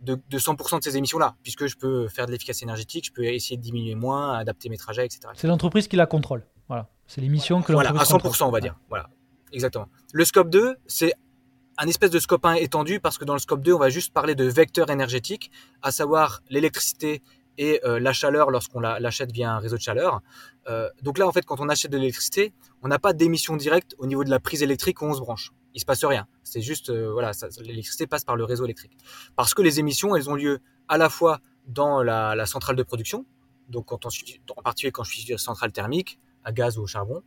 de, de 100% de ces émissions-là, puisque je peux faire de l'efficacité énergétique, je peux essayer de diminuer moins, adapter mes trajets, etc. C'est l'entreprise qui la contrôle. Voilà, c'est l'émission que l'entreprise Voilà, à 100%, on va dire. Voilà, exactement. Le scope 2, c'est un espèce de scope 1 étendu parce que dans le scope 2, on va juste parler de vecteurs énergétiques, à savoir l'électricité et euh, la chaleur lorsqu'on l'achète via un réseau de chaleur. Euh, donc là, en fait, quand on achète de l'électricité, on n'a pas d'émission directe au niveau de la prise électrique où on se branche. Il se passe rien. C'est juste, euh, voilà, l'électricité passe par le réseau électrique. Parce que les émissions, elles ont lieu à la fois dans la, centrale de production, donc en particulier quand je suis sur centrale thermique, à gaz ou au charbon,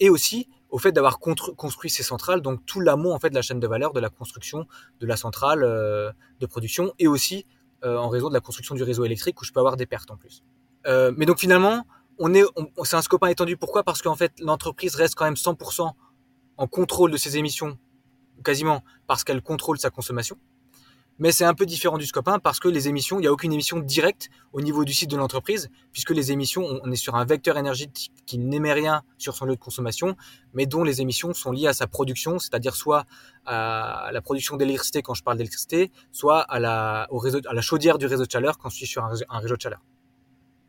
et aussi au fait d'avoir construit ces centrales, donc tout l'amont en fait de la chaîne de valeur de la construction de la centrale euh, de production, et aussi euh, en raison de la construction du réseau électrique où je peux avoir des pertes en plus. Euh, mais donc finalement, on est, c'est un scope étendu. Pourquoi? Parce qu'en fait, l'entreprise reste quand même 100% en contrôle de ses émissions, quasiment parce qu'elle contrôle sa consommation mais c'est un peu différent du scope 1 parce que les émissions, il n'y a aucune émission directe au niveau du site de l'entreprise, puisque les émissions, on est sur un vecteur énergétique qui n'émet rien sur son lieu de consommation, mais dont les émissions sont liées à sa production, c'est-à-dire soit à la production d'électricité quand je parle d'électricité, soit à la chaudière du réseau de chaleur quand je suis sur un, réseau de chaleur.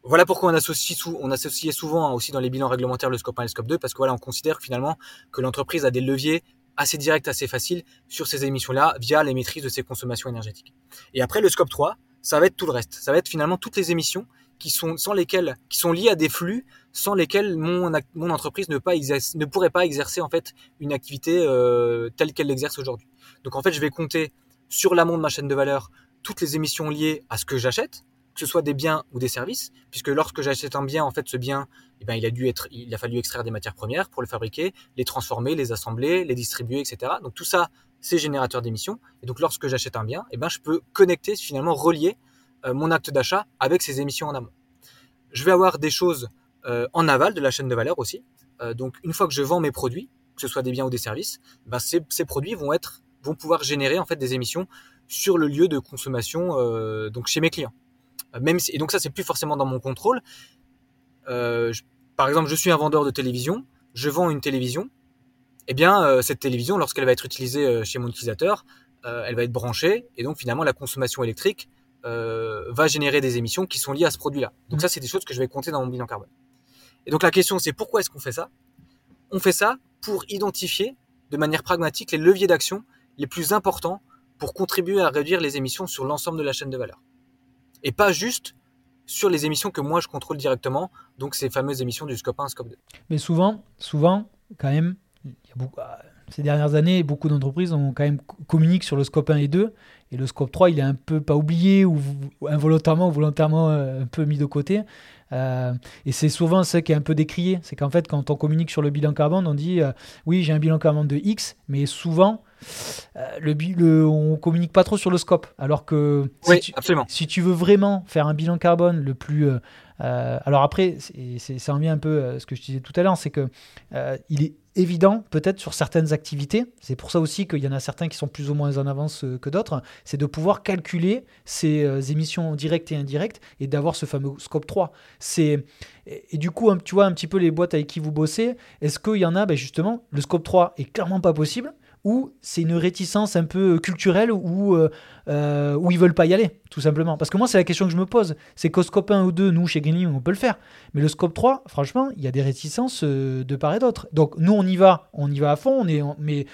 Voilà pourquoi on associe, on associait souvent hein, aussi dans les bilans réglementaires le scope 1 et le scope 2, parce que voilà, on considère finalement que l'entreprise a des leviers assez direct, assez facile sur ces émissions-là via les maîtrises de ses consommations énergétiques. Et après, le scope 3, ça va être tout le reste. Ça va être finalement toutes les émissions qui sont, sans lesquelles, qui sont liées à des flux sans lesquels mon, mon entreprise ne pourrait pas exercer en fait une activité euh, telle qu'elle l'exerce aujourd'hui. Donc en fait, je vais compter sur l'amont de ma chaîne de valeur toutes les émissions liées à ce que j'achète, que ce soit des biens ou des services, puisque lorsque j'achète un bien, en fait, ce bien, eh ben, il a dû il a fallu extraire des matières premières pour le fabriquer, les transformer, les assembler, les distribuer, etc. Donc tout ça, c'est générateur d'émissions. Et donc lorsque j'achète un bien, eh ben, je peux connecter, finalement, relier euh, mon acte d'achat avec ces émissions en amont. Je vais avoir des choses euh, en aval de la chaîne de valeur aussi. Euh, donc une fois que je vends mes produits, que ce soit des biens ou des services, ben, ces, ces produits vont être, vont pouvoir générer en fait des émissions sur le lieu de consommation, donc chez mes clients. Même si, et donc ça, c'est plus forcément dans mon contrôle. par exemple, je suis un vendeur de télévision, je vends une télévision. Eh bien, cette télévision, lorsqu'elle va être utilisée chez mon utilisateur, elle va être branchée, et donc finalement, la consommation électrique va générer des émissions qui sont liées à ce produit-là. Donc mmh. ça, c'est des choses que je vais compter dans mon bilan carbone. Et donc la question, c'est pourquoi est-ce qu'on fait ça? On fait ça pour identifier de manière pragmatique les leviers d'action les plus importants pour contribuer à réduire les émissions sur l'ensemble de la chaîne de valeur. Et pas juste sur les émissions que moi je contrôle directement, donc ces fameuses émissions du scope 1, scope 2. Mais souvent, souvent, quand même, ah, ces dernières années, beaucoup d'entreprises ont quand même communiqué sur le scope 1 et 2, et le scope 3, il est un peu pas oublié ou involontairement ou volontairement euh, un peu mis de côté. Euh, et c'est souvent ce qui est un peu décrié. C'est qu'en fait, quand on communique sur le bilan carbone, on dit euh, oui, j'ai un bilan carbone de X, mais souvent, euh, le, le, on communique pas trop sur le scope. Alors que si, tu, absolument. si tu veux vraiment faire un bilan carbone le plus. alors après, ça en vient un peu ce que je disais tout à l'heure, c'est que il est évident, peut-être sur certaines activités, c'est pour ça aussi qu'il y en a certains qui sont plus ou moins en avance euh, que d'autres, c'est de pouvoir calculer ces euh, émissions directes et indirectes et d'avoir ce fameux scope 3. C'est, et, du coup, tu vois un petit peu les boîtes avec qui vous bossez, est-ce qu'il y en a, ben justement, le scope 3 est clairement pas possible ou c'est une réticence un peu culturelle où, euh, euh, où ils veulent pas y aller, tout simplement. Parce que moi, c'est la question que je me pose. C'est qu'au scope 1 ou 2, nous, chez Greening, on peut le faire. Mais le scope 3, franchement, il y a des réticences euh, de part et d'autre. Donc, nous, on y va, on y va à fond, on est, mais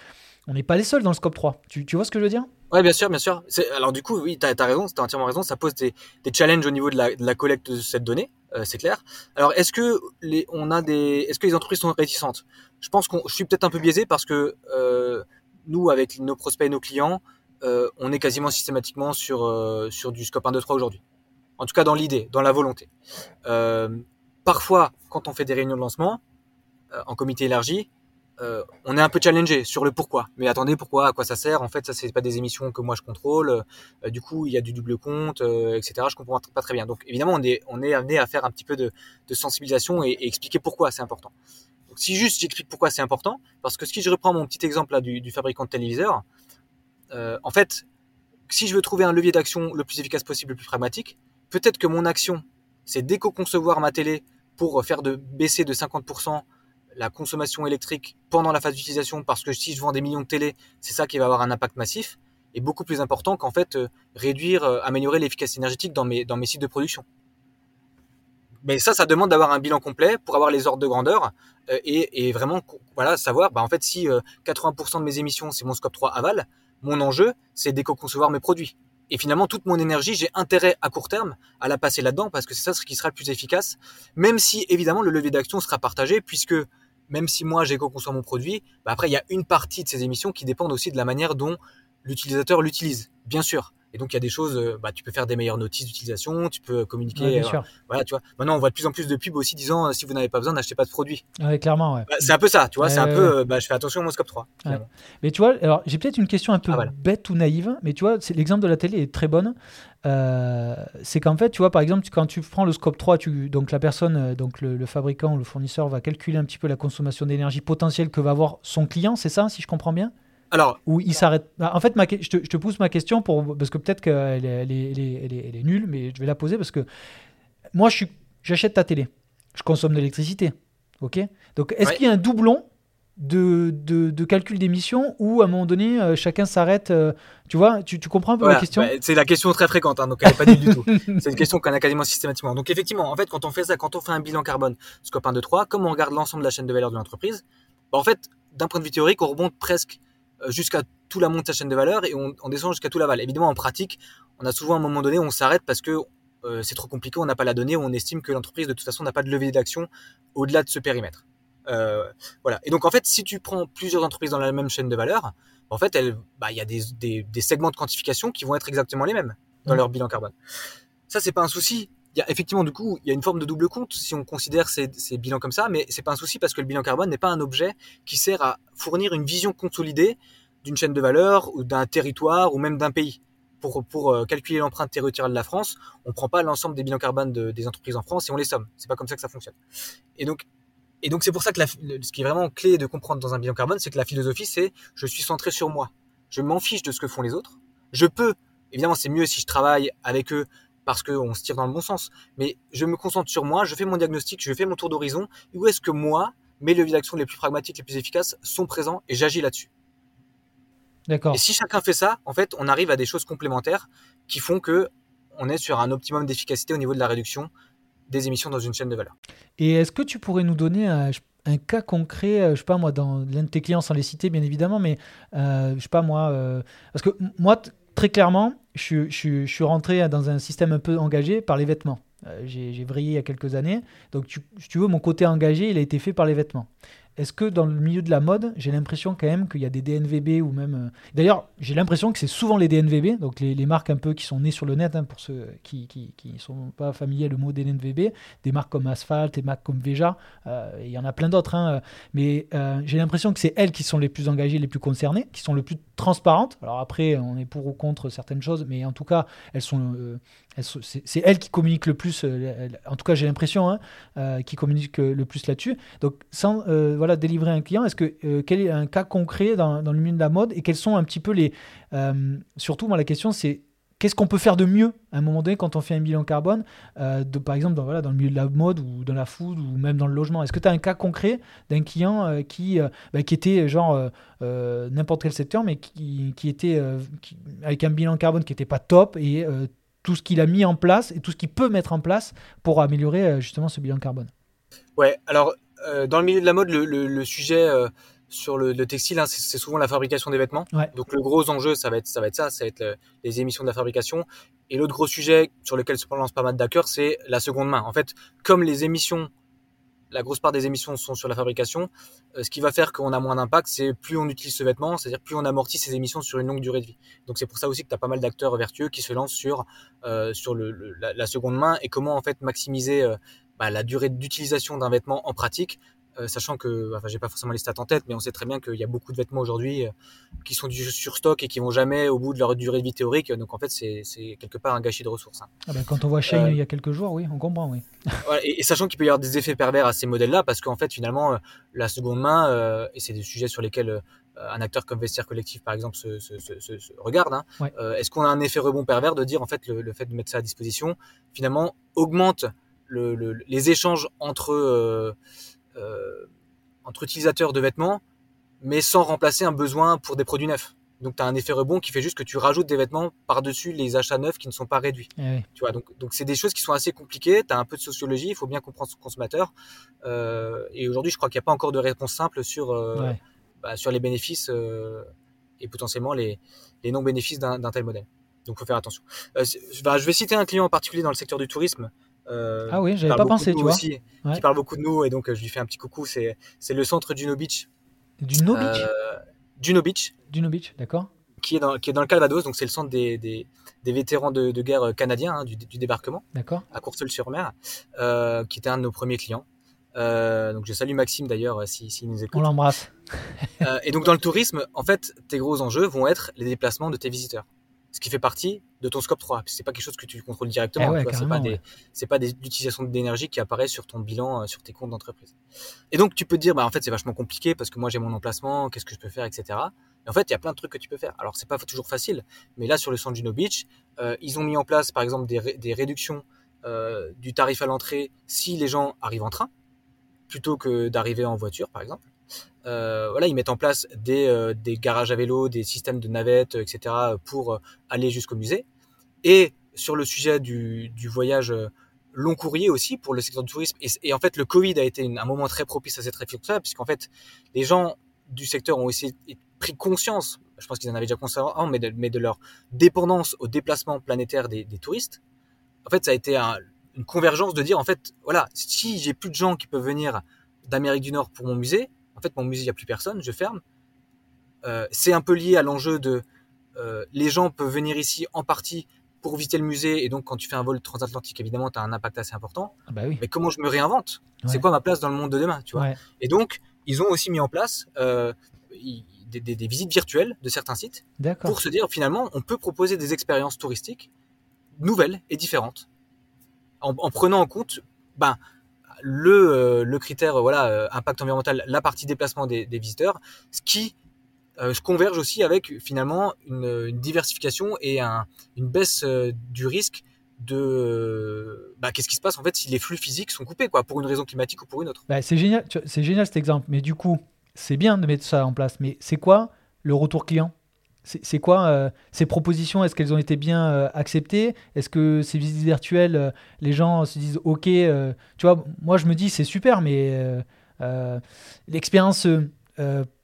on n'est pas les seuls dans le scope 3. Tu, tu vois ce que je veux dire? Ouais, bien sûr, bien sûr. Alors du coup, oui, tu as, raison, tu as entièrement raison. Ça pose des, des challenges au niveau de la, collecte de cette donnée, c'est clair. Alors, est-ce que les, on a des, est-ce que les entreprises sont réticentes? Je pense qu'on, je suis peut-être un peu biaisé parce que euh, nous, avec nos prospects et nos clients, euh, on est quasiment systématiquement sur, euh, sur du scope 1, 2, 3 aujourd'hui. En tout cas, dans l'idée, dans la volonté. Euh, parfois, quand on fait des réunions de lancement, en comité élargi, on est un peu challengé sur le pourquoi. Mais attendez, pourquoi À quoi ça sert? En fait, ça c'est pas des émissions que moi je contrôle. du coup, il y a du double compte, etc. Je comprends pas très bien. Donc évidemment, on est amené à faire un petit peu de, sensibilisation et expliquer pourquoi c'est important si juste j'explique pourquoi c'est important, parce que si je reprends mon petit exemple là du, fabricant de téléviseurs, euh, en fait, si je veux trouver un levier d'action le plus efficace possible, le plus pragmatique, peut-être que mon action, c'est d'éco-concevoir ma télé pour faire baisser de 50% la consommation électrique pendant la phase d'utilisation, parce que si je vends des millions de télé, c'est ça qui va avoir un impact massif, et beaucoup plus important qu'en fait euh, réduire, euh, améliorer l'efficacité énergétique dans mes sites de production. Mais ça, ça demande d'avoir un bilan complet pour avoir les ordres de grandeur euh, et, et, vraiment voilà savoir bah en fait si 80% euh, de mes émissions c'est mon scope 3 aval, mon enjeu c'est d'éco-concevoir mes produits. Et finalement toute mon énergie, j'ai intérêt à court terme à la passer là-dedans parce que c'est ça ce qui sera le plus efficace, même si évidemment le levier d'action sera partagé puisque même si moi j'éco-conçois mon produit, bah après il y a une partie de ces émissions qui dépendent aussi de la manière dont l'utilisateur l'utilise, bien sûr. Et donc il y a des choses, euh, bah, tu peux faire des meilleures notices d'utilisation, tu peux communiquer. Euh, voilà, tu vois. Maintenant on voit de plus en plus de pubs aussi disant euh, si vous n'avez pas besoin, n'achetez pas de produit. Ouais, clairement. Ouais. Bah, c'est un peu ça, tu vois. c'est un peu, bah, je fais attention à mon scope 3. Mais tu vois, alors j'ai peut-être une question un peu ah, bête ou naïve, mais tu vois, l'exemple de la télé est très bonne. c'est qu'en fait, tu vois, par exemple, quand tu prends le scope 3, tu, donc la personne, donc le, le, fabricant ou le fournisseur va calculer un petit peu la consommation d'énergie potentielle que va avoir son client, c'est ça, si je comprends bien? Alors, où il s'arrête. Bah, en fait, ma... je, te, je, te, pousse ma question pour parce que peut-être qu'elle est, elle est, elle est, nulle, mais je vais la poser parce que moi, je suis, j'achète ta télé, je consomme de l'électricité, ok? Donc, est-ce qu'il y a un doublon de, de, de calcul d'émissions où à un moment donné, euh, chacun s'arrête euh, Tu vois, tu, tu, comprends un peu la question? Bah, C'est la question très fréquente, hein, donc elle n'est pas nulle du tout. [LAUGHS] C'est une question qu'on a quasiment systématiquement. Donc effectivement, en fait, quand on fait ça, quand on fait un bilan carbone, scope 1, 2, 3, comme on regarde l'ensemble de la chaîne de valeur de l'entreprise, bah, en fait, d'un point de vue théorique, on remonte presque jusqu'à tout la montée de sa chaîne de valeur et on, descend jusqu'à tout l'aval. Évidemment, en pratique, on a souvent à un moment donné, on s'arrête parce que euh, c'est trop compliqué, on n'a pas la donnée, on estime que l'entreprise de toute façon n'a pas de levier d'action au-delà de ce périmètre. Euh, voilà. Et donc en fait, si tu prends plusieurs entreprises dans la même chaîne de valeur, en fait, bah, il y a des, des, des, segments de quantification qui vont être exactement les mêmes dans mmh. leur bilan carbone. Ça, c'est pas un souci. Effectivement du coup, il y a une forme de double compte si on considère ces, bilans comme ça, mais c'est pas un souci parce que le bilan carbone n'est pas un objet qui sert à fournir une vision consolidée d'une chaîne de valeur ou d'un territoire ou même d'un pays. Pour, euh, calculer l'empreinte territoriale de la France, on prend pas l'ensemble des bilans carbone de, des entreprises en France et on les somme. C'est pas comme ça que ça fonctionne. Et donc, c'est pour ça que ce qui est vraiment clé de comprendre dans un bilan carbone, c'est que la philosophie, c'est je suis centré sur moi. Je m'en fiche de ce que font les autres. Je peux, évidemment, c'est mieux si je travaille avec eux parce qu'on se tire dans le bon sens. Mais je me concentre sur moi, je fais mon diagnostic, je fais mon tour d'horizon. Où est-ce que moi, mes leviers d'action les plus pragmatiques, les plus efficaces sont présents et j'agis là-dessus? D'accord. Et si chacun fait ça, en fait, on arrive à des choses complémentaires qui font que on est sur un optimum d'efficacité au niveau de la réduction des émissions dans une chaîne de valeur. Et est-ce que tu pourrais nous donner un, cas concret, euh, je sais pas moi, dans l'un de tes clients, sans les citer bien évidemment, mais euh, je sais pas moi, euh, parce que moi, très clairement, je, suis rentré dans un système un peu engagé par les vêtements. J'ai vrillé il y a quelques années. Donc, si tu veux, mon côté engagé, il a été fait par les vêtements. Est-ce que dans le milieu de la mode, j'ai l'impression quand même qu'il y a des DNVB ou même. Euh, d'ailleurs, j'ai l'impression que c'est souvent les DNVB, donc les, marques un peu qui sont nées sur le net, hein, pour ceux qui ne sont pas familiers le mot DNVB, des marques comme Asphalt, des marques comme Veja, euh, il y en a plein d'autres, hein, mais euh, j'ai l'impression que c'est elles qui sont les plus engagées, les plus concernées, qui sont le plus transparentes. Alors après, on est pour ou contre certaines choses, mais en tout cas, elles sont c'est elle qui communique le plus, euh, en tout cas j'ai l'impression, hein, euh, qui communique euh, le plus là-dessus. Donc sans voilà, délivrer un client, est-ce que quel est un cas concret dans, dans, le milieu de la mode et quels sont un petit peu les... surtout, moi la question c'est qu'est-ce qu'on peut faire de mieux à un moment donné quand on fait un bilan carbone, de, par exemple dans, le milieu de la mode ou dans la food ou même dans le logement? Est-ce que tu as un cas concret d'un client qui, bah, qui était genre n'importe quel secteur mais qui, qui était avec un bilan carbone qui n'était pas top et tout ce qu'il a mis en place et tout ce qu'il peut mettre en place pour améliorer euh, justement ce bilan carbone? Ouais, alors euh, dans le milieu de la mode, le, sujet euh, sur le, textile, hein, c'est souvent la fabrication des vêtements. Donc le gros enjeu, ça va être ça, va être ça, ça va être les émissions de la fabrication. Et l'autre gros sujet sur lequel se lance pas mal d'acteurs, c'est la seconde main. En fait, comme les émissions la grosse part des émissions sont sur la fabrication. Euh, ce qui va faire qu'on a moins d'impact, c'est plus on utilise ce vêtement, c'est-à-dire plus on amortit ces émissions sur une longue durée de vie. Donc c'est pour ça aussi que tu as pas mal d'acteurs vertueux qui se lancent sur, euh, sur le, la, seconde main et comment en fait maximiser euh, bah, la durée d'utilisation d'un vêtement en pratique sachant que, enfin, j'ai pas forcément les stats en tête, mais on sait très bien qu'il y a beaucoup de vêtements aujourd'hui euh, qui sont du sur stock et qui vont jamais au bout de leur durée de vie théorique. Donc en fait, c'est quelque part un gâchis de ressources. Hein. Ah ben, quand on voit Shane euh, il y a quelques jours, oui, on comprend, oui. [LAUGHS] et, sachant qu'il peut y avoir des effets pervers à ces modèles-là, parce qu'en fait, finalement, la seconde main, et c'est des sujets sur lesquels un acteur comme Vestiaire Collectif, par exemple, se, regarde. Hein, est-ce qu'on a un effet rebond pervers de dire en fait le, fait de mettre ça à disposition finalement augmente les échanges entre euh, entre utilisateurs de vêtements, mais sans remplacer un besoin pour des produits neufs. Donc tu as un effet rebond qui fait juste que tu rajoutes des vêtements par-dessus les achats neufs qui ne sont pas réduits. Eh tu vois, donc donc c'est des choses qui sont assez compliquées. Tu as un peu de sociologie, il faut bien comprendre son consommateur. Euh, et aujourd'hui, je crois qu'il n'y a pas encore de réponse simple sur euh, bah, sur les bénéfices et potentiellement les, les non-bénéfices d'un tel modèle. Donc faut faire attention. je vais citer un client en particulier dans le secteur du tourisme euh, ah oui, j'avais pas pensé, tu vois. Aussi, Qui parle beaucoup de nous et donc euh, je lui fais un petit coucou. C'est le centre Juno Beach. Juno Beach euh, Juno Beach. Juno Beach, d'accord. Qui est, dans, qui est dans le Calvados, donc c'est le centre des, des, des vétérans de, de, guerre canadiens hein, du, du, débarquement. D'accord. À Courseul-sur-Mer, euh, qui était un de nos premiers clients. Euh, donc je salue Maxime d'ailleurs s'il si, nous écoute. On l'embrasse. euh, et donc dans le tourisme, en fait, tes gros enjeux vont être les déplacements de tes visiteurs ce qui fait partie de ton scope 3. C'est pas quelque chose que tu contrôles directement. Eh c'est pas, des, pas des utilisations d'énergie qui apparaissent sur ton bilan, euh, sur tes comptes d'entreprise. Et donc, tu peux te dire, bah, en fait, c'est vachement compliqué parce que moi, j'ai mon emplacement, qu'est-ce que je peux faire, etc. Et en fait, il y a plein de trucs que tu peux faire. Alors, c'est pas toujours facile, mais là, sur le San Juno Beach, euh, ils ont mis en place, par exemple, des, des réductions euh, du tarif à l'entrée si les gens arrivent en train, plutôt que d'arriver en voiture, par exemple. Euh, voilà, ils mettent en place des, euh, des, garages à vélo, des systèmes de navettes, etc. pour euh, aller jusqu'au musée. Et sur le sujet du, voyage long courrier aussi pour le secteur du tourisme. Et, en fait, le Covid a été un moment très propice à cette réflexion-là, puisqu'en fait, les gens du secteur ont aussi pris conscience, je pense qu'ils en avaient déjà conscience mais de, leur dépendance au déplacement planétaire des, touristes. En fait, ça a été un, une convergence de dire, en fait, voilà, si j'ai plus de gens qui peuvent venir d'Amérique du Nord pour mon musée, en fait, mon musée, il n'y a plus personne, je ferme. Euh, c'est un peu lié à l'enjeu de euh, les gens peuvent venir ici en partie pour visiter le musée et donc quand tu fais un vol transatlantique évidemment tu as un impact assez important. Ah bah oui. mais comment je me réinvente? C'est quoi ma place dans le monde de demain tu vois? Et donc ils ont aussi mis en place euh, des, des, des, visites virtuelles de certains sites pour se dire finalement on peut proposer des expériences touristiques nouvelles et différentes. En, en prenant en compte ben le, euh, le critère voilà euh, impact environnemental, la partie déplacement des, visiteurs, ce qui euh, converge aussi avec finalement une, diversification et un, une baisse du risque de bah, qu'est-ce qui se passe en fait si les flux physiques sont coupés quoi pour une raison climatique ou pour une autre. Bah, c'est génial, c'est génial cet exemple. Mais du coup, c'est bien de mettre ça en place. Mais c'est quoi le retour client? C'est quoi euh, ces propositions? Est-ce qu'elles ont été bien euh, acceptées? Est-ce que ces visites virtuelles, euh, les gens se disent OK Tu vois, moi je me dis c'est super, mais l'expérience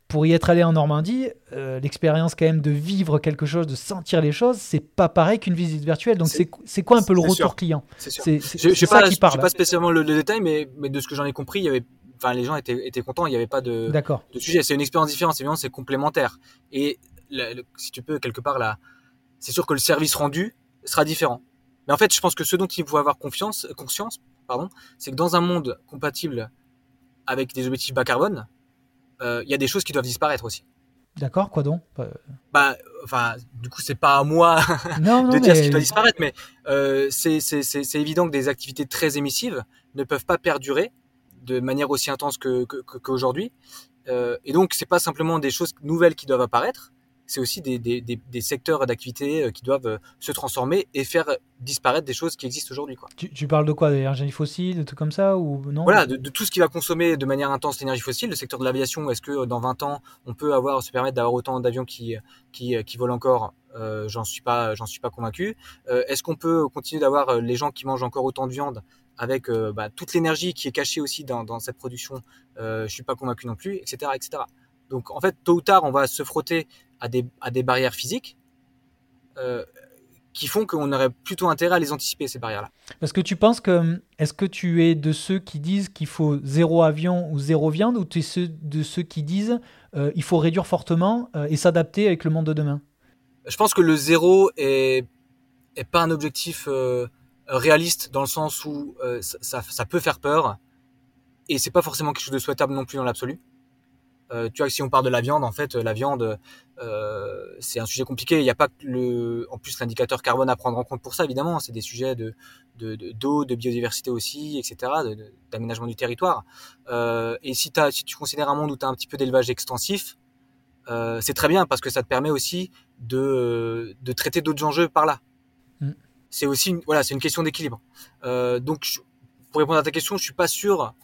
pour y être allé en Normandie, l'expérience quand même de vivre quelque chose, de sentir les choses, c'est pas pareil qu'une visite virtuelle. Donc c'est quoi un peu le retour client? C'est Je ne sais pas, pas spécialement le, détail, mais, mais de ce que j'en ai compris, il y avait enfin les gens étaient, étaient contents, il n'y avait pas de, de sujet. C'est une expérience différente, évidemment, c'est complémentaire. Et si tu peux, quelque part, là, c'est sûr que le service rendu sera différent. Mais en fait, je pense que ce dont il faut avoir confiance, conscience, pardon, c'est que dans un monde compatible avec des objectifs bas carbone, euh, il y a des choses qui doivent disparaître aussi. D'accord, quoi donc? Bah, enfin, du coup, c'est pas à moi [LAUGHS] de dire ce qui doit disparaître, mais euh, c'est évident que des activités très émissives ne peuvent pas perdurer de manière aussi intense qu'aujourd'hui. Que, euh, et donc, c'est pas simplement des choses nouvelles qui doivent apparaître, c'est aussi des, des, des, secteurs d'activité euh, qui doivent euh, se transformer et faire disparaître des choses qui existent aujourd'hui. Tu, tu, parles de quoi? Des énergies fossiles, de tout comme ça ou non? Voilà, de, tout ce qui va consommer de manière intense l'énergie fossile. Le secteur de l'aviation, est-ce que dans 20 ans, on peut avoir, se permettre d'avoir autant d'avions qui, qui, qui, volent encore? Euh, J'en suis pas, j'en suis pas convaincu. Euh, est-ce qu'on peut continuer d'avoir les gens qui mangent encore autant de viande avec bah, toute l'énergie qui est cachée aussi dans, dans cette production? Euh, Je suis pas convaincu non plus, etc., etc. Donc en fait, tôt ou tard, on va se frotter à des, à des barrières physiques euh, qui font qu'on aurait plutôt intérêt à les anticiper, ces barrières-là. Parce que tu penses que, est-ce que tu es de ceux qui disent qu'il faut zéro avion ou zéro viande, ou tu es ceux, de ceux qui disent euh, il faut réduire fortement euh, et s'adapter avec le monde de demain? Je pense que le zéro est, est pas un objectif euh, réaliste dans le sens où ça, ça, peut faire peur et c'est pas forcément quelque chose de souhaitable non plus dans l'absolu. Euh, tu vois, si on parle de la viande, en fait, la viande, euh, c'est un sujet compliqué. Il n'y a pas que le, en plus l'indicateur carbone à prendre en compte pour ça, évidemment. C'est des sujets de d'eau, de, biodiversité aussi, etc., d'aménagement du territoire. Euh, et si, as, si tu considères un monde où tu as un petit peu d'élevage extensif, c'est très bien parce que ça te permet aussi de, de traiter d'autres enjeux par là. Mm. C'est aussi, voilà, c'est une question d'équilibre. donc, pour répondre à ta question, je suis pas sûr,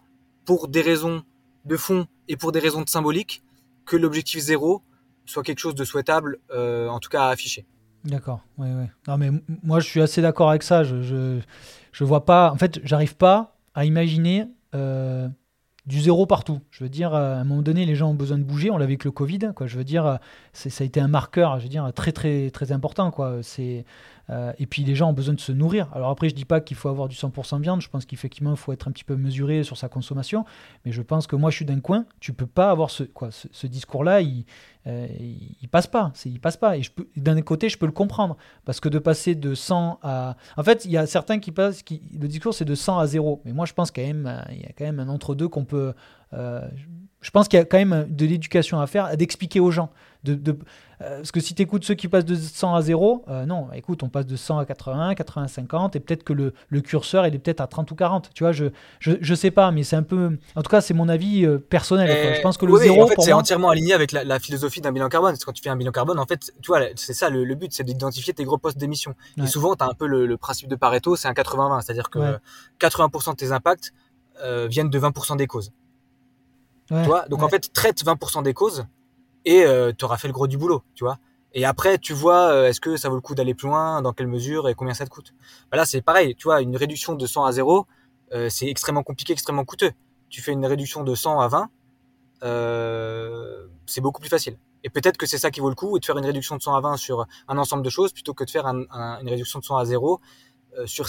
pour des raisons de fond et pour des raisons de symbolique que l'objectif zéro soit quelque chose de souhaitable, euh, en tout cas à afficher. D'accord, ouais, ouais. Non, mais moi, je suis assez d'accord avec ça. Je, je, vois pas. En fait, j'arrive pas à imaginer euh, du zéro partout. Je veux dire, à un moment donné, les gens ont besoin de bouger. On l'a vu avec le Covid. Quoi. Je veux dire, ça a été un marqueur, je veux dire, très, très, très important. Euh, et puis les gens ont besoin de se nourrir. Alors après, je dis pas qu'il faut avoir du 100% viande, je pense qu'effectivement, il faut être un petit peu mesuré sur sa consommation, mais je pense que moi, je suis d'un coin, tu peux pas avoir ce, discours-là, il, euh, passe pas, il passe pas. Et d'un côté, je peux le comprendre, parce que de passer de 100 à... En fait, il y a certains qui passent, le discours c'est de 100 à 0, mais moi je pense quand même, euh, il y a quand même un entre-deux qu'on peut... je pense qu'il y a quand même de l'éducation à faire, d'expliquer aux gens. De, euh, parce que si tu écoutes ceux qui passent de 100 à 0, euh, non, écoute, on passe de 100 à 80, 80 à 50, et peut-être que le, le, curseur, il est peut-être à 30 ou 40. Tu vois, je, je, je sais pas, mais c'est un peu. En tout cas, c'est mon avis euh, personnel. Je pense que le 0. En fait, c'est entièrement aligné avec la, philosophie d'un bilan carbone. Parce que quand tu fais un bilan carbone, en fait, tu vois, c'est ça le, but, c'est d'identifier tes gros postes d'émission. Et souvent, tu as un peu le, principe de Pareto, c'est un 80-20. C'est-à-dire que 80% de tes impacts viennent de 20% des causes. tu vois? Donc en fait, traite 20% des causes et euh, tu auras fait le gros du boulot, tu vois. Et après, tu vois, euh, est-ce que ça vaut le coup d'aller plus loin, dans quelle mesure et combien ça te coûte. Bah là, c'est pareil, tu vois, une réduction de 100 à 0, euh, c'est extrêmement compliqué, extrêmement coûteux. Tu fais une réduction de 100 à 20, euh, c'est beaucoup plus facile. Et peut-être que c'est ça qui vaut le coup, et de faire une réduction de 100 à 20 sur un ensemble de choses, plutôt que de faire un, une réduction de 100 à 0 sur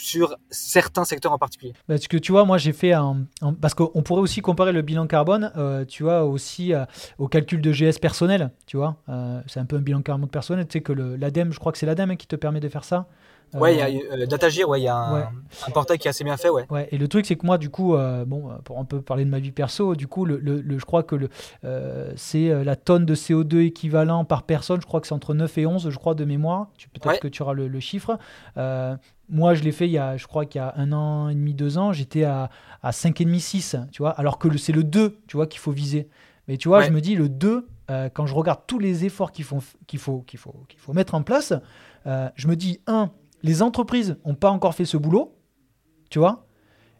sur certains secteurs en particulier Parce que tu vois, moi j'ai fait un, parce qu'on pourrait aussi comparer le bilan carbone, euh, tu vois, aussi euh, au calcul de GS personnel, tu vois. Euh, c'est un peu un bilan carbone personnel. Tu sais que l'ADEME, je crois que c'est l'ADEME qui te permet de faire ça. Ouais, il y a Datagir, ouais, il y a un, un, portail qui est assez bien fait, ouais. ouais et le truc, c'est que moi, du coup, bon, pour un peu parler de ma vie perso, du coup, le, le, je crois que le, c'est la tonne de CO2 équivalent par personne, je crois que c'est entre 9 et 11, je crois, de mémoire. Peut-être que tu auras le, chiffre. Moi, je l'ai fait il y a, je crois qu'il y a un an et demi, deux ans, j'étais à, à 5,5, 6, tu vois, alors que c'est le 2, tu vois, qu'il faut viser. Mais tu vois, je me dis, le 2, euh, quand je regarde tous les efforts qu'il faut, qu'il faut, qu'il faut, qu'il faut mettre en place, euh, je me dis, un, les entreprises n'ont pas encore fait ce boulot, tu vois,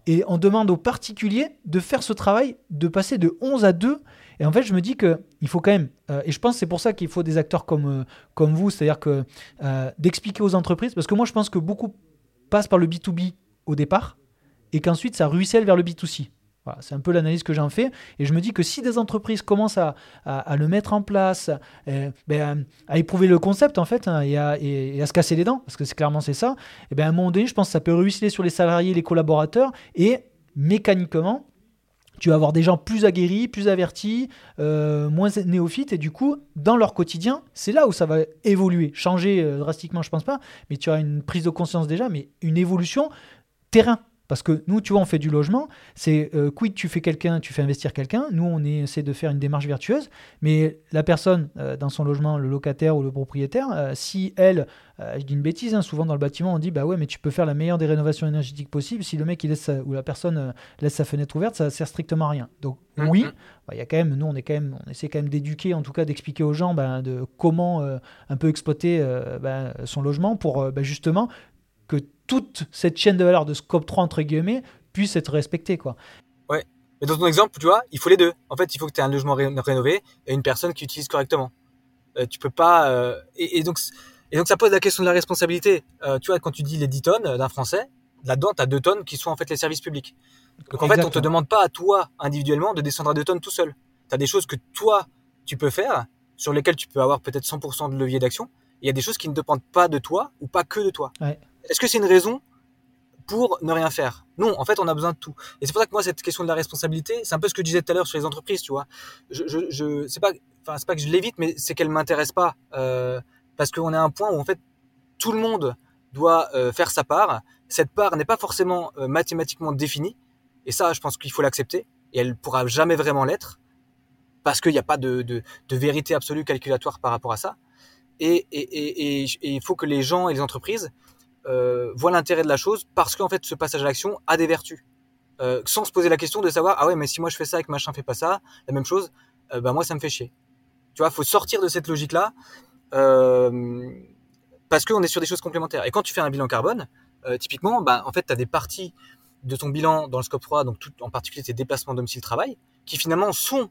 et on demande aux particuliers de faire ce travail, de passer de 11 à 2. Et en fait, je me dis qu'il faut quand même, euh, et je pense que c'est pour ça qu'il faut des acteurs comme, euh, vous, c'est-à-dire que euh, d'expliquer aux entreprises, parce que moi je pense que beaucoup passent par le B2B au départ, et qu'ensuite ça ruisselle vers le B2C c'est un peu l'analyse que j'en fais. Et je me dis que si des entreprises commencent à, le mettre en place, euh, ben, à éprouver le concept en fait, hein, et, à, se casser les dents, parce que c'est clairement c'est ça, et ben, à un moment donné, je pense que ça peut ruisseler sur les salariés, les collaborateurs, et mécaniquement, tu vas avoir des gens plus aguerris, plus avertis, euh, moins néophytes, et du coup, dans leur quotidien, c'est là où ça va évoluer. Changer euh, drastiquement, je pense pas, mais tu as une prise de conscience déjà, mais une évolution terrain. Parce que nous, tu vois, on fait du logement. C'est euh, quid tu fais quelqu'un, tu fais investir quelqu'un. Nous, on essaie de faire une démarche vertueuse. Mais la personne euh, dans son logement, le locataire ou le propriétaire, euh, si elle, je dis une bêtise, hein, souvent dans le bâtiment, on dit bah ouais, mais tu peux faire la meilleure des rénovations énergétiques possibles. Si le mec il laisse ou la personne laisse sa fenêtre ouverte, ça sert strictement à rien. Donc mm-hmm. oui, bah, il y a quand même, nous, on est quand même, on essaie quand même d'éduquer, en tout cas d'expliquer aux gens bah, de comment un peu exploiter bah, son logement pour justement que toute cette chaîne de valeur de scope 3 entre guillemets puisse être respectée quoi. Ouais. Mais dans ton exemple, tu vois, il faut les deux. En fait, il faut que tu aies un logement rénové et une personne qui utilise correctement. Euh, tu peux pas euh, et, donc et donc ça pose la question de la responsabilité. Euh, tu vois, quand tu dis les 10 tonnes d'un français, là-dedans tu as 2 tonnes qui sont en fait les services publics. Donc en fait, on te demande pas à toi individuellement de descendre à 2 tonnes tout seul. Tu as des choses que toi tu peux faire sur lesquelles tu peux avoir peut-être 100% de levier d'action. Il y a des choses qui ne dépendent pas de toi ou pas que de toi. Ouais. Est-ce que c'est une raison pour ne rien faire? Non, en fait, on a besoin de tout. Et c'est pour ça que moi, cette question de la responsabilité, c'est un peu ce que je disais tout à l'heure sur les entreprises, tu vois. Je, je, c'est pas, que je l'évite, mais c'est qu'elle m'intéresse pas euh, parce qu'on est à un point où en fait tout le monde doit euh, faire sa part. Cette part n'est pas forcément euh, mathématiquement définie, et ça, je pense qu'il faut l'accepter. Et elle pourra jamais vraiment l'être parce qu'il n'y a pas de, vérité absolue calculatoire par rapport à ça. Et il faut que les gens et les entreprises euh, voit l'intérêt de la chose parce qu'en fait ce passage à l'action a des vertus. Euh, sans se poser la question de savoir ah ouais mais si moi je fais ça et que machin fait pas ça, la même chose, euh, bah moi ça me fait chier. Tu vois, faut sortir de cette logique là euh, parce qu'on est sur des choses complémentaires. Et quand tu fais un bilan carbone, typiquement, bah en fait tu as des parties de ton bilan dans le scope 3, donc tout, en particulier tes déplacements domicile-travail, qui finalement sont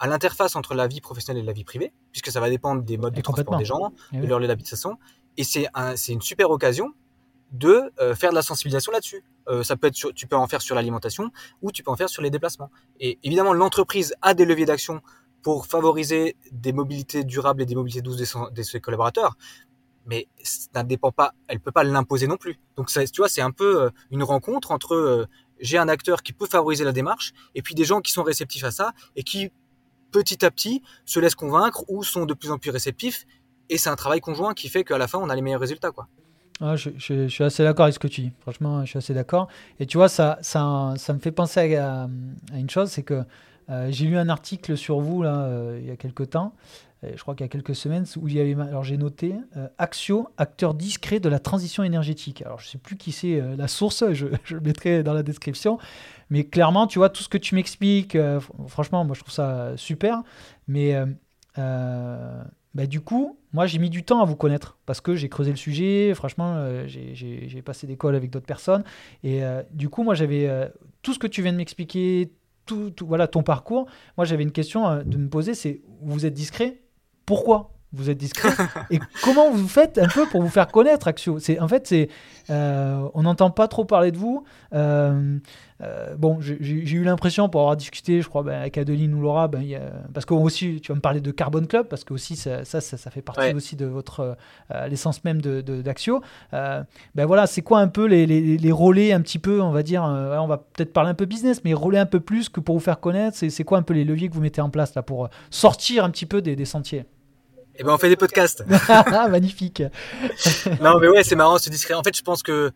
à l'interface entre la vie professionnelle et la vie privée, puisque ça va dépendre des modes de transport des gens, de leur lieu d'habitation, et c'est un, une super occasion de euh, faire de la sensibilisation là-dessus. Euh, ça peut être tu peux en faire sur l'alimentation ou tu peux en faire sur les déplacements. Et évidemment, l'entreprise a des leviers d'action pour favoriser des mobilités durables et des mobilités douces de ses collaborateurs, mais ça ne dépend pas, elle peut pas l'imposer non plus. Donc tu vois, c'est un peu euh, une rencontre entre j'ai un acteur qui peut favoriser la démarche et puis des gens qui sont réceptifs à ça et qui petit à petit se laissent convaincre ou sont de plus en plus réceptifs et c'est un travail conjoint qui fait qu'à la fin, on a les meilleurs résultats. Quoi. Ah, je, suis assez d'accord avec ce que tu dis. Franchement, je suis assez d'accord. Et tu vois, ça, ça, ça me fait penser à, une chose, c'est que euh, j'ai lu un article sur vous là, euh, il y a quelques temps, je crois qu'il y a quelques semaines, où il y avait, alors j'ai noté euh, Axio, acteur discret de la transition énergétique. Alors je ne sais plus qui c'est la source, [LAUGHS] je, je, le mettrai dans la description, mais clairement, tu vois, tout ce que tu m'expliques, franchement, moi je trouve ça super, mais bah, du coup, moi j'ai mis du temps à vous connaître parce que j'ai creusé le sujet, franchement, euh, j'ai passé des calls avec d'autres personnes. Et euh, du coup, moi j'avais euh, tout ce que tu viens de m'expliquer, tout, voilà, ton parcours. Moi j'avais une question de me poser c'est vous êtes discret? Pourquoi? Vous êtes discret. Et comment vous faites un peu pour vous faire connaître Axio? C'est en fait c'est on n'entend pas trop parler de vous. Euh, bon, j'ai eu l'impression, pour avoir discuté, je crois, ben, avec Adeline ou Laura, ben, parce que aussi, tu vas me parler de Carbon Club, parce que aussi, ça, ça, ça, fait partie aussi de votre euh, l'essence même d'Axio. De, euh, ben voilà, c'est quoi un peu les, les, les, relais, un petit peu, on va dire, on va peut-être parler un peu business, mais relais un peu plus que pour vous faire connaître, c'est quoi un peu les leviers que vous mettez en place là pour sortir un petit peu des, des sentiers? Eh ben on fait des podcasts. [LAUGHS] Magnifique. [LAUGHS] non mais ouais c'est marrant c'est discret. En fait je pense que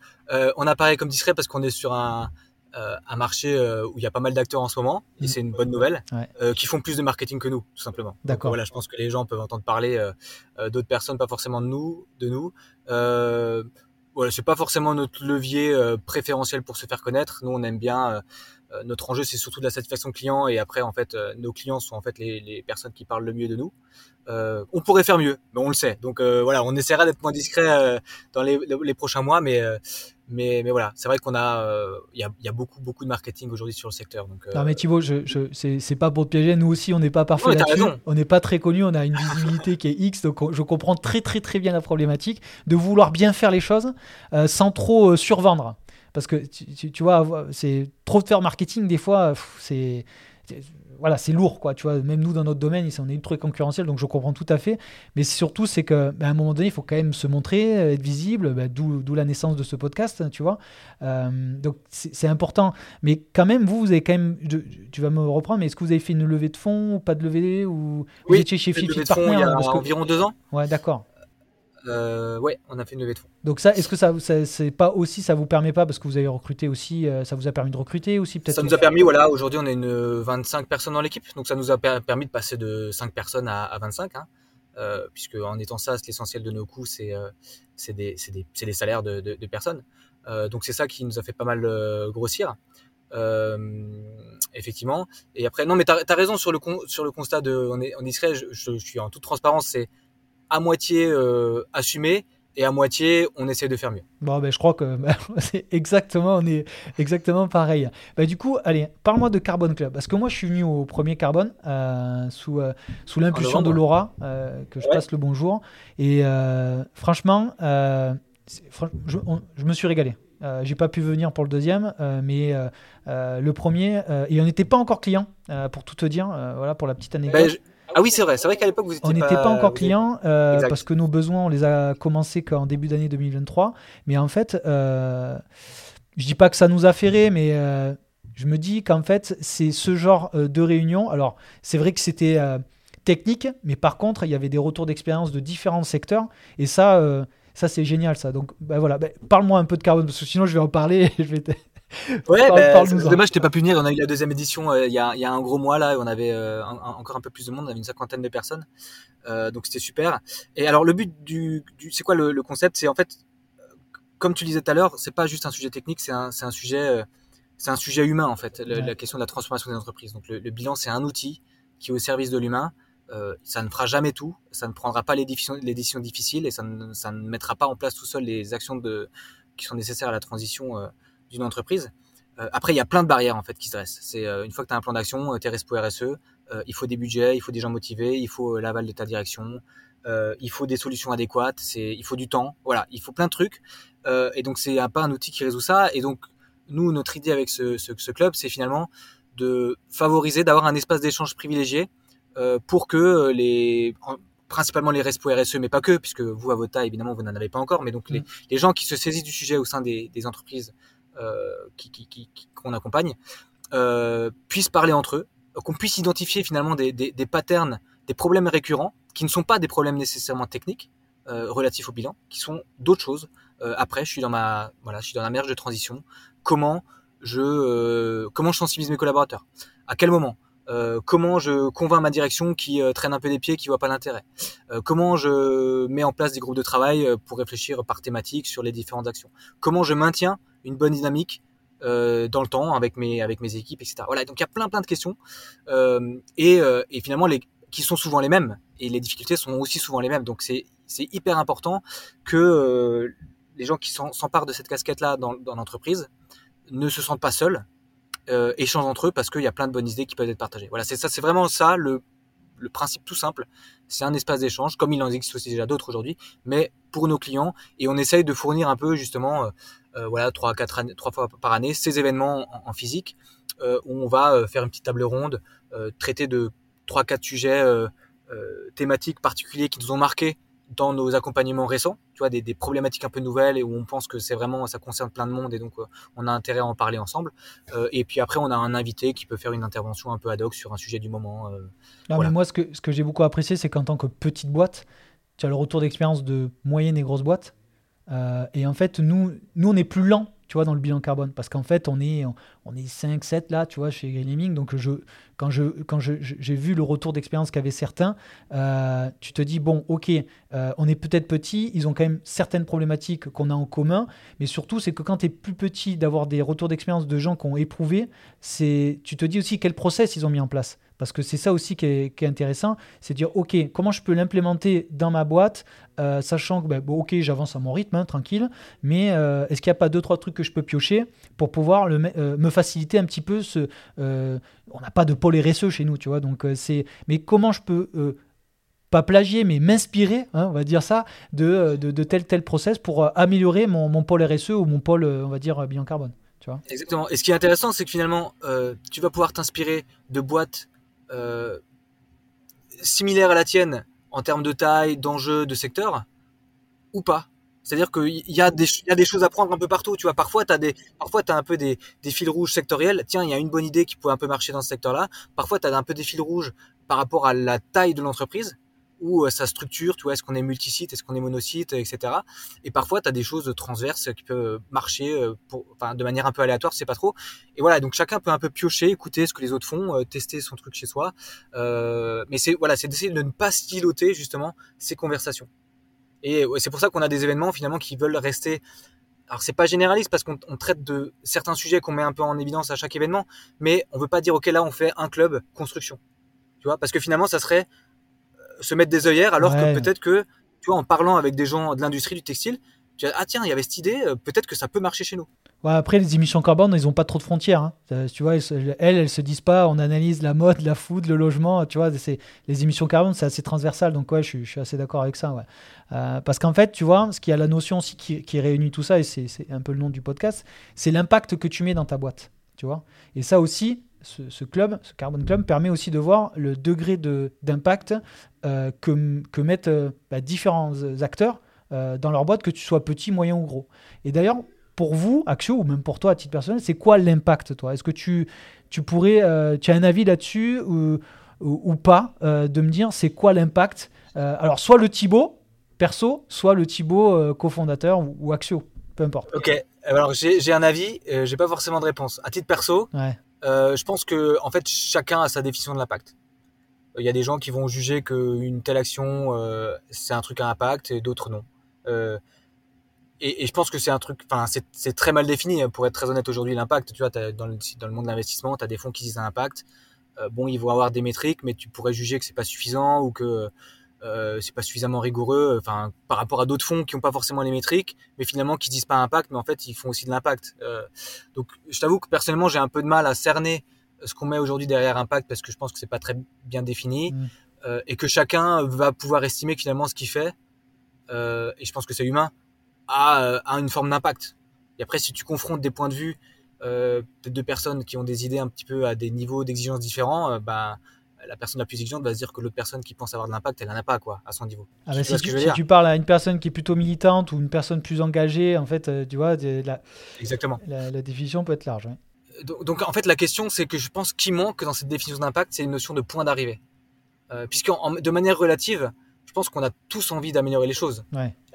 on apparaît comme discret parce qu'on est sur un euh, un marché euh, où il y a pas mal d'acteurs en ce moment, et mm. c'est une bonne nouvelle, euh, qui font plus de marketing que nous, tout simplement. D'accord. Voilà, je pense que les gens peuvent entendre parler d'autres personnes, pas forcément de nous, de nous. voilà, c'est pas forcément notre levier préférentiel pour se faire connaître. Nous, on aime bien notre enjeu, c'est surtout de la satisfaction client et après, en fait, nos clients sont en fait les, les, personnes qui parlent le mieux de nous. on pourrait faire mieux, mais on le sait. Donc voilà, on essaiera d'être moins discret dans les, les, prochains mois, mais mais, mais voilà, c'est vrai qu'on a, euh, il y, a, y, a, beaucoup, beaucoup de marketing aujourd'hui sur le secteur. Donc, Non, mais Thibaut, je, je, c'est pas pour te piéger. Nous aussi, on n'est pas parfait là-dessus. On n'est pas très connu. On a une visibilité qui est X. Donc, je comprends très, très, très bien la problématique de vouloir bien faire les choses euh, sans trop euh, survendre. Parce que tu, tu vois, c'est trop de faire marketing, des fois, c'est voilà, c'est lourd, quoi. Tu vois, même nous dans notre domaine, on est ultra concurrentiel, donc je comprends tout à fait. Mais surtout, c'est que bah, à un moment donné, il faut quand même se montrer, euh, être visible, bah, d'où la naissance de ce podcast, hein, tu vois. Euh, donc c'est important. Mais quand même, vous, vous avez quand même, tu vas me reprendre, mais est-ce que vous avez fait une levée de fonds ou pas de levée ou oui, vous étiez chez Fit Partner Il y a environ deux ans. Ouais, d'accord. Euh, ouais, on a fait une levée de fonds. Donc ça, est-ce que ça, c'est pas aussi, ça vous permet pas parce que vous avez recruté aussi, euh, ça vous a permis de recruter aussi peut-être. Ça nous a permis, voilà, aujourd'hui on est une 25 personnes dans l'équipe, donc ça nous a permis de passer de 5 personnes à, 25, hein, euh, puisque en étant ça, l'essentiel de nos coûts, c'est c'est des, des, des, salaires de, de, personnes. donc c'est ça qui nous a fait pas mal grossir. effectivement. Et après, non, mais tu as, raison sur le, sur le constat de, on est, on discret, je, je suis en toute transparence, c'est à moitié euh, assumé et à moitié on essaie de faire mieux. Bon, ben, je crois que ben, [LAUGHS] c'est exactement, on est exactement pareil. Ben, du coup, allez, parle-moi de Carbone Club. Parce que moi, je suis venu au premier Carbone euh, sous, euh, sous l'impulsion de Laura, que je passe le bonjour. Et franchement, je, je, me suis régalé. j'ai pas pu venir pour le deuxième, mais le premier, et on n'était pas encore client, pour tout te dire, voilà, pour la petite anecdote. Ah oui, c'est vrai. C'est vrai qu'à l'époque, vous étiez On n'était pas, encore client euh, parce que nos besoins, on les a commencés qu'en début d'année 2023. Mais en fait, euh, je dis pas que ça nous a ferré, mais euh, je me dis qu'en fait, c'est ce genre euh, de réunion. Alors, c'est vrai que c'était technique, mais par contre, il y avait des retours d'expérience de différents secteurs. Et ça, ça c'est génial, ça. Donc, bah, voilà. Bah, parle-moi un peu de carbone, parce que sinon, je vais en parler. [LAUGHS] je vais Ouais, bah, c'est dommage, t'es pas pu venir. On a eu la deuxième édition euh, il y, a, y, a, un gros mois là, on avait euh, encore un peu plus de monde, on avait une cinquantaine de personnes, euh, donc c'était super. Et alors le but du, du c'est quoi le, le concept? C'est en fait, comme tu disais tout à l'heure, c'est pas juste un sujet technique, c'est un, un, sujet, c'est un sujet humain en fait, la question de la transformation des entreprises. Donc le, le bilan, c'est un outil qui est au service de l'humain. ça ne fera jamais tout, ça ne prendra pas les décisions, les décisions difficiles et ça ne, ça ne mettra pas en place tout seul les actions de, qui sont nécessaires à la transition d'une entreprise. Euh, après, il y a plein de barrières en fait qui se dressent. C'est euh, une fois que tu as un plan d'action, tu es RSPO RSE, il faut des budgets, il faut des gens motivés, il faut euh, l'aval de ta direction, il faut des solutions adéquates, c'est il faut du temps. Voilà, il faut plein de trucs. et donc c'est pas un outil qui résout ça. Et donc nous, notre idée avec ce, ce, ce club, c'est finalement de favoriser, d'avoir un espace d'échange privilégié pour que les principalement les RESPO RSE, mais pas que, puisque vous, à votre taille, évidemment, vous n'en avez pas encore, mais donc les, mm. les, gens qui se saisissent du sujet au sein des, des entreprises euh, qui, qui, qui, qu'on accompagne, euh, puissent parler entre eux, qu'on puisse identifier finalement des, des, des, patterns, des problèmes récurrents, qui ne sont pas des problèmes nécessairement techniques, euh, relatifs au bilan, qui sont d'autres choses. Euh, après, je suis dans ma, voilà, je suis dans la merge de transition. Comment je, euh, comment je sensibilise mes collaborateurs? À quel moment? Euh, comment je convainc ma direction qui euh, traîne un peu des pieds, qui voit pas l'intérêt? Euh, comment je mets en place des groupes de travail pour réfléchir par thématique sur les différentes actions? Comment je maintiens une bonne dynamique dans le temps avec mes avec mes équipes, etc. Voilà, donc il y a plein plein de questions et, et finalement les qui sont souvent les mêmes et les difficultés sont aussi souvent les mêmes. Donc c'est hyper important que les gens qui s'emparent de cette casquette là dans, dans l'entreprise ne se sentent pas seuls euh, échangent entre eux parce qu'il y a plein de bonnes idées qui peuvent être partagées. Voilà, c'est ça, c'est vraiment ça le, le principe tout simple. C'est un espace d'échange, comme il en existe aussi déjà d'autres aujourd'hui, mais pour nos clients. Et on essaye de fournir un peu justement, euh, euh voilà, trois, quatre années, trois fois par année, ces événements en, physique euh, où on va euh, faire une petite table ronde, euh, traiter de trois, quatre sujets thématiques particuliers qui nous ont marqués dans nos accompagnements récents, tu vois, des, des, problématiques un peu nouvelles et où on pense que c'est vraiment, ça concerne plein de monde et donc euh, on a intérêt à en parler ensemble. Euh, et puis après, on a un invité qui peut faire une intervention un peu ad hoc sur un sujet du moment. Euh, non, mais moi, ce que, ce que j'ai beaucoup apprécié, c'est qu'en tant que petite boîte, tu as le retour d'expérience de moyenne et grosse boîte. Et en fait, nous, nous, on est plus lent tu vois, dans le bilan carbone. Parce qu'en fait, on est, est 5, 7 là, tu vois, chez Green Donc, je, quand je, quand je, j'ai vu le retour d'expérience qu'avaient certains, euh, tu te dis, bon, ok, euh, on est peut-être petit, ils ont quand même certaines problématiques qu'on a en commun, mais surtout, c'est que quand tu es plus petit, d'avoir des retours d'expérience de gens qui ont éprouvé, c'est, tu te dis aussi quel process ils ont mis en place. Parce que c'est ça aussi qui est, intéressant, c'est dire, OK, comment je peux l'implémenter dans ma boîte, euh, sachant que, ben, bon, OK, j'avance à mon rythme, hein, tranquille, mais est-ce qu'il n'y a pas deux, trois trucs que je peux piocher pour pouvoir le, me faciliter un petit peu ce... on n'a pas de pôle RSE chez nous, tu vois, donc c'est... Mais comment je peux pas plagier, mais m'inspirer, hein, on va dire ça, de, de, tel tel process pour améliorer mon, mon, pôle RSE ou mon pôle, on va dire, bilan carbone. Tu vois Exactement. Et ce qui est intéressant, c'est que finalement, tu vas pouvoir t'inspirer de boîtes euh, similaire à la tienne en termes de taille, d'enjeu, de secteur, ou pas c'est-à-dire qu'il y, y a des choses à prendre un peu partout. Tu vois, parfois, tu as, des, parfois, as un peu des, des fils rouges sectoriels. Tiens, il y a une bonne idée qui pourrait un peu marcher dans ce secteur-là. Parfois, tu as un peu des fils rouges par rapport à la taille de l'entreprise ou euh, sa structure, tu vois, est-ce qu'on est multisite, est-ce qu'on est monosite, etc. Et parfois, tu as des choses transverses qui peuvent marcher euh, pour, enfin, de manière un peu aléatoire, c'est pas trop. Et voilà, donc chacun peut un peu piocher, écouter ce que les autres font, euh, tester son truc chez soi. Euh, mais c'est voilà, c'est d'essayer de ne pas styloter justement ces conversations. Et c'est pour ça qu'on a des événements finalement qui veulent rester. Alors c'est pas généraliste parce qu'on traite de certains sujets qu'on met un peu en évidence à chaque événement, mais on veut pas dire ok là on fait un club construction, tu vois, parce que finalement ça serait se mettre des œillères alors que peut-être que, tu vois, en parlant avec des gens de l'industrie du textile, ah tiens, il y avait cette idée, euh, peut-être que ça peut marcher chez nous. Ouais, après, les émissions carbone, ils n'ont pas trop de frontières. Hein. Tu vois, elles, elles, se disent pas, on analyse la mode, la food, le logement. Tu vois, les émissions carbone, c'est assez transversal. Donc, ouais, je, suis assez d'accord avec ça. Ouais. Euh, parce qu'en fait, tu vois, ce qui a la notion aussi qui, réunit tout ça, et c'est un peu le nom du podcast, c'est l'impact que tu mets dans ta boîte. Tu vois Et ça aussi, ce, club, ce Carbon Club, permet aussi de voir le degré d'impact euh, que, que, mettent euh, bah, différents acteurs euh, dans leur boîte, que tu sois petit, moyen ou gros. Et d'ailleurs, pour vous, Axio, ou même pour toi à titre personnel, c'est quoi l'impact, toi? Est-ce que tu, tu pourrais, tu as un avis là-dessus ou, ou, pas, de me dire c'est quoi l'impact Alors, soit le Thibaut, perso, soit le Thibaut, cofondateur ou, ou, Axio, peu importe. Ok, alors j'ai un avis, j'ai pas forcément de réponse. À titre perso, ouais. Euh, je pense que en fait chacun a sa définition de l'impact. Il y a des gens qui vont juger qu'une telle action euh, c'est un truc à impact et d'autres non. Euh, et, et, je pense que c'est un truc, enfin c'est très mal défini hein, pour être très honnête aujourd'hui l'impact. Tu vois, dans le, dans le monde de l'investissement, tu as des fonds qui disent un impact. Euh, bon, ils vont avoir des métriques, mais tu pourrais juger que c'est pas suffisant ou que euh, c'est pas suffisamment rigoureux enfin par rapport à d'autres fonds qui n'ont pas forcément les métriques mais finalement qui disent pas impact mais en fait ils font aussi de l'impact euh, donc je t'avoue que personnellement j'ai un peu de mal à cerner ce qu'on met aujourd'hui derrière impact parce que je pense que c'est pas très bien défini mmh. et que chacun va pouvoir estimer finalement ce qu'il fait euh, et je pense que c'est humain a, a une forme d'impact et après si tu confrontes des points de vue euh, de personnes qui ont des idées un petit peu à des niveaux d'exigence différents bah la personne la plus exigeante va se dire que l'autre personne qui pense avoir de l'impact, elle n'en a pas quoi, à son niveau. Ah bah si, tu, parles à une personne qui est plutôt militante ou une personne plus engagée, en fait, euh, tu vois, la, Exactement. La, définition peut être large. Donc, en fait, la question, c'est que je pense qu'il manque dans cette définition d'impact, c'est une notion de point d'arrivée. Euh, Puisque de manière relative, je pense qu'on a tous envie d'améliorer les choses.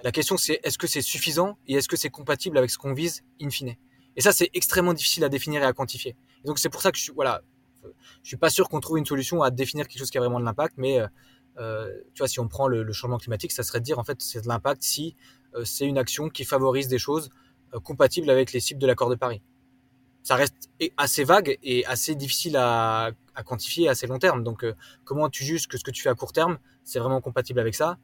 La question, c'est est-ce que c'est suffisant et est-ce que c'est compatible avec ce qu'on vise in fine? Et ça, c'est extrêmement difficile à définir et à quantifier. Et donc c'est pour ça que je suis, voilà, je suis pas sûr qu'on trouve une solution à définir quelque chose qui a vraiment de l'impact, mais euh, euh, tu vois, si on prend le, changement climatique, ça serait de dire en fait c'est de l'impact si euh, c'est une action qui favorise des choses compatibles avec les cibles de l'accord de Paris. Ça reste assez vague et assez difficile à, quantifier à assez long terme. Donc, comment tu juges que ce que tu fais à court terme, c'est vraiment compatible avec ça?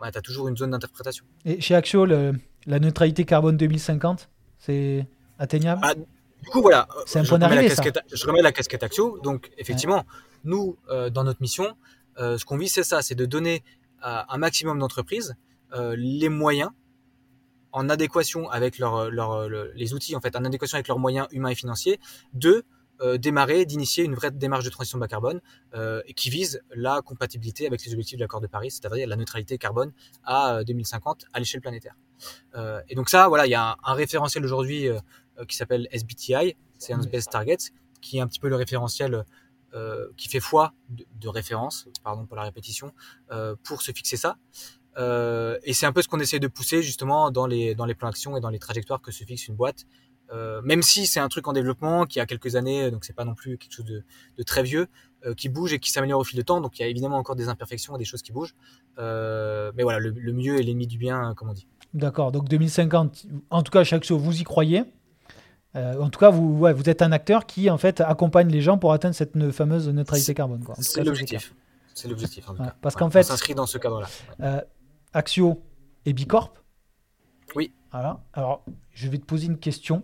Bah, Tu as toujours une zone d'interprétation. Et chez Axio, la neutralité carbone 2050, c'est atteignable? Ah, du coup, voilà. C'est un je, remets la casquette, je remets la casquette Axio. Donc, effectivement, nous, euh, dans notre mission, euh, ce qu'on vit, c'est ça, c'est de donner à un maximum d'entreprises euh, les moyens en adéquation avec leur, leur, les outils, en fait, en adéquation avec leurs moyens humains et financiers, de démarrer, d'initier une vraie démarche de transition bas carbone qui vise la compatibilité avec les objectifs de l'accord de Paris, c'est-à-dire la neutralité carbone à 2050 à l'échelle planétaire. et donc ça, voilà, il y a un, un référentiel aujourd'hui euh, qui s'appelle SBTI, Science Based Targets, qui est un petit peu le référentiel euh, qui fait foi de, référence, pardon pour la répétition, euh, pour se fixer ça. et c'est un peu ce qu'on essaie de pousser justement dans les, dans les plans d'action et dans les trajectoires que se fixe une boîte Euh, même si c'est un truc en développement qui a quelques années, donc c'est pas non plus quelque chose de, de très vieux, euh, qui bouge et qui s'améliore au fil de temps. Donc il y a évidemment encore des imperfections et des choses qui bougent. Euh, mais voilà, le, le mieux est l'ennemi du bien, comme on dit. D'accord. Donc 2050, en tout cas, chaque chose, vous y croyez. Euh, en tout cas, vous, ouais, vous êtes un acteur qui en fait accompagne les gens pour atteindre cette fameuse neutralité carbone. C'est l'objectif. C'est l'objectif. Ouais, parce Ouais, qu'en on fait- s'inscrit dans ce cadre-là. Euh, Axio et Bicorp. Oui. Voilà. Alors, je vais te poser une question.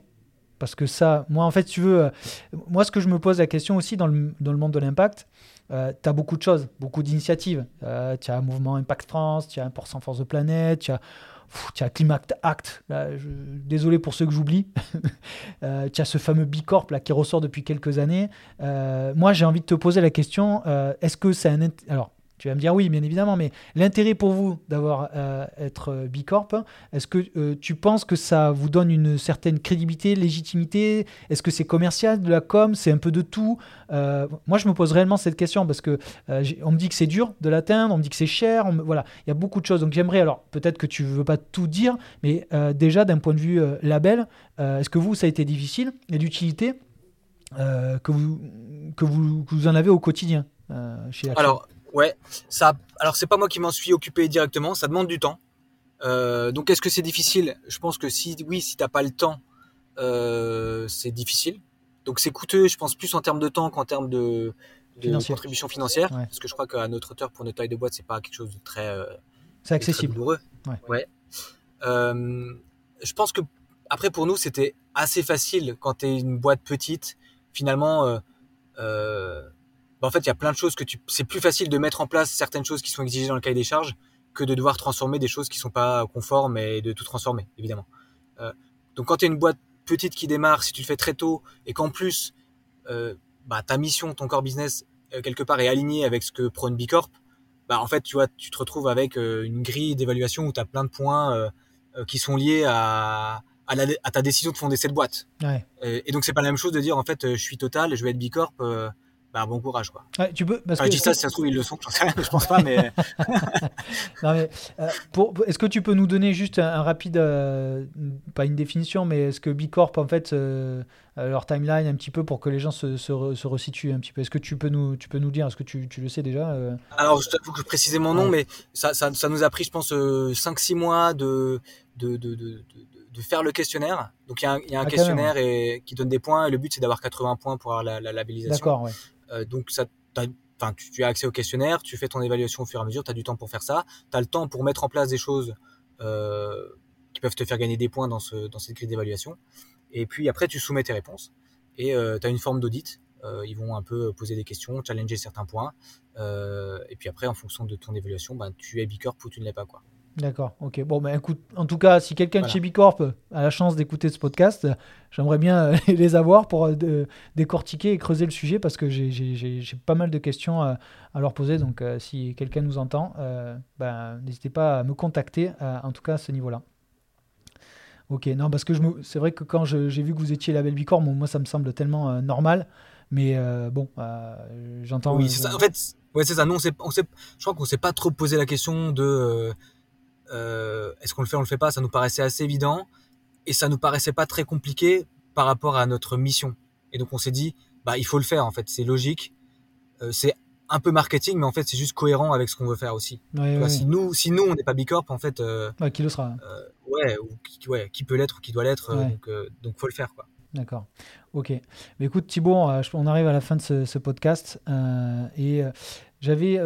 Parce que ça, moi, en fait, tu veux, euh, moi, ce que je me pose la question aussi dans le, dans le monde de l'impact, tu as beaucoup de choses, beaucoup d'initiatives. Euh, tu as un mouvement Impact France, tu as un Force de planète, tu as, Climate Act. Désolé pour ceux que j'oublie. [LAUGHS] Euh, tu as ce fameux Bicorp là, qui ressort depuis quelques années. Euh, moi, j'ai envie de te poser la question euh, est-ce que c'est un. Alors, tu vas me dire oui, bien évidemment, mais l'intérêt pour vous d'avoir euh, être euh, Bicorp, est-ce que euh, tu penses que ça vous donne une certaine crédibilité, légitimité? Est-ce que c'est commercial, de la com, c'est un peu de tout? Euh, Moi, je me pose réellement cette question parce que on me dit que c'est dur de l'atteindre, on me dit que c'est cher, voilà, il y a beaucoup de choses. Donc j'aimerais, alors peut-être que tu veux pas tout dire, mais déjà d'un point de vue label, est-ce que vous, ça a été difficile? Et l'utilité euh, que, vous, que, vous, vous en avez au quotidien chez Action? Ouais, ça. Alors, c'est pas moi qui m'en suis occupé directement. Ça demande du temps. Euh, donc, est-ce que c'est difficile? Je pense que si, oui, si t'as pas le temps, euh, c'est difficile. Donc, c'est coûteux. Je pense plus en termes de temps qu'en termes de, de contribution financière, Ouais. parce que je crois qu'à notre hauteur, pour notre taille de boîte, c'est pas quelque chose de très euh, c'est très accessible. douloureux. Ouais. Euh, je pense que après pour nous c'était assez facile quand tu es une boîte petite. Finalement, euh, euh, bah, en fait il y a plein de choses que tu. C'est plus facile de mettre en place certaines choses qui sont exigées dans le cahier des charges que de devoir transformer des choses qui sont pas conformes et de tout transformer évidemment. Euh, donc quand tu es une boîte petite qui démarre, si tu le fais très tôt et qu'en plus euh, bah, ta mission, ton core business euh, quelque part est aligné avec ce que prône Bicorp, bah en fait tu vois tu te retrouves avec une grille d'évaluation où tu as plein de points qui sont liés à, à, la- à ta décision de fonder cette boîte. Ouais. Euh, et donc c'est pas la même chose de dire en fait je suis total, je vais être Bicorp, bah bon courage quoi. Ouais, tu peux, parce Enfin, que je dis ça si ça se trouve ils le sont, je pense pas mais [LAUGHS] Non, mais, euh, pour, est-ce que tu peux nous donner juste un, un rapide, euh, pas une définition, mais est-ce que Bicorp, en fait, euh, leur timeline un petit peu pour que les gens se, se, re- se resituent un petit peu? Est-ce que tu peux nous, tu peux nous dire Est-ce que tu, tu le sais déjà euh? Alors, je t'avoue que je précisais mon nom, Ouais. mais ça, ça, ça nous a pris, je pense, 5-6 mois de, de, de, de, de, faire le questionnaire. Donc, il y a un, il y a un Ah, questionnaire et, qui donne des points, et le but, c'est d'avoir 80 points pour avoir la, la labellisation. D'accord, ouais. Euh, donc, tu, as accès au questionnaire, tu fais ton évaluation au fur et à mesure, tu as du temps pour faire ça, tu as le temps pour mettre en place des choses euh, qui peuvent te faire gagner des points dans, ce, dans cette grille d'évaluation. Et puis, après, tu soumets tes réponses, et tu as une forme d'audit. Euh, ils vont un peu poser des questions, challenger certains points. Euh, et puis après, en fonction de ton évaluation, ben, tu es Bicorp ou tu ne l'es pas. Quoi. D'accord, ok. Bon, ben écoute, en tout cas, si quelqu'un de chez Bicorp a la chance d'écouter ce podcast, euh, j'aimerais bien euh, [LAUGHS] les avoir pour euh, de- décortiquer et creuser le sujet parce que j'ai- pas mal de questions à, à leur poser. Donc, euh, si quelqu'un nous entend, euh, ben, n'hésitez pas à me contacter, euh, en tout cas à ce niveau-là. Ok, non, parce que me- c'est vrai que quand j'ai vu que vous étiez label Bicorp, moi ça me semble tellement euh, normal, mais euh, bon, euh, j'entends. oui, euh, c'est ça. En fait, ouais, c'est ça. Nous, on je crois qu'on s'est pas trop posé la question de euh, est-ce qu'on le fait, on le fait pas? Ça nous paraissait assez évident et ça nous paraissait pas très compliqué par rapport à notre mission. Et donc, on s'est dit, bah, il faut le faire. En fait, c'est logique. Euh, c'est un peu marketing, mais en fait, c'est juste cohérent avec ce qu'on veut faire aussi. ouais, ouais, Si nous, si nous, on n'est pas Bicorp, en fait, euh, qui le sera? ouais, ou qui, ouais, qui peut l'être ou qui doit l'être. Donc, donc, faut le faire, quoi. D'accord. Ok. Mais écoute, Thibaut, je- on arrive à la fin de ce, ce podcast et j'avais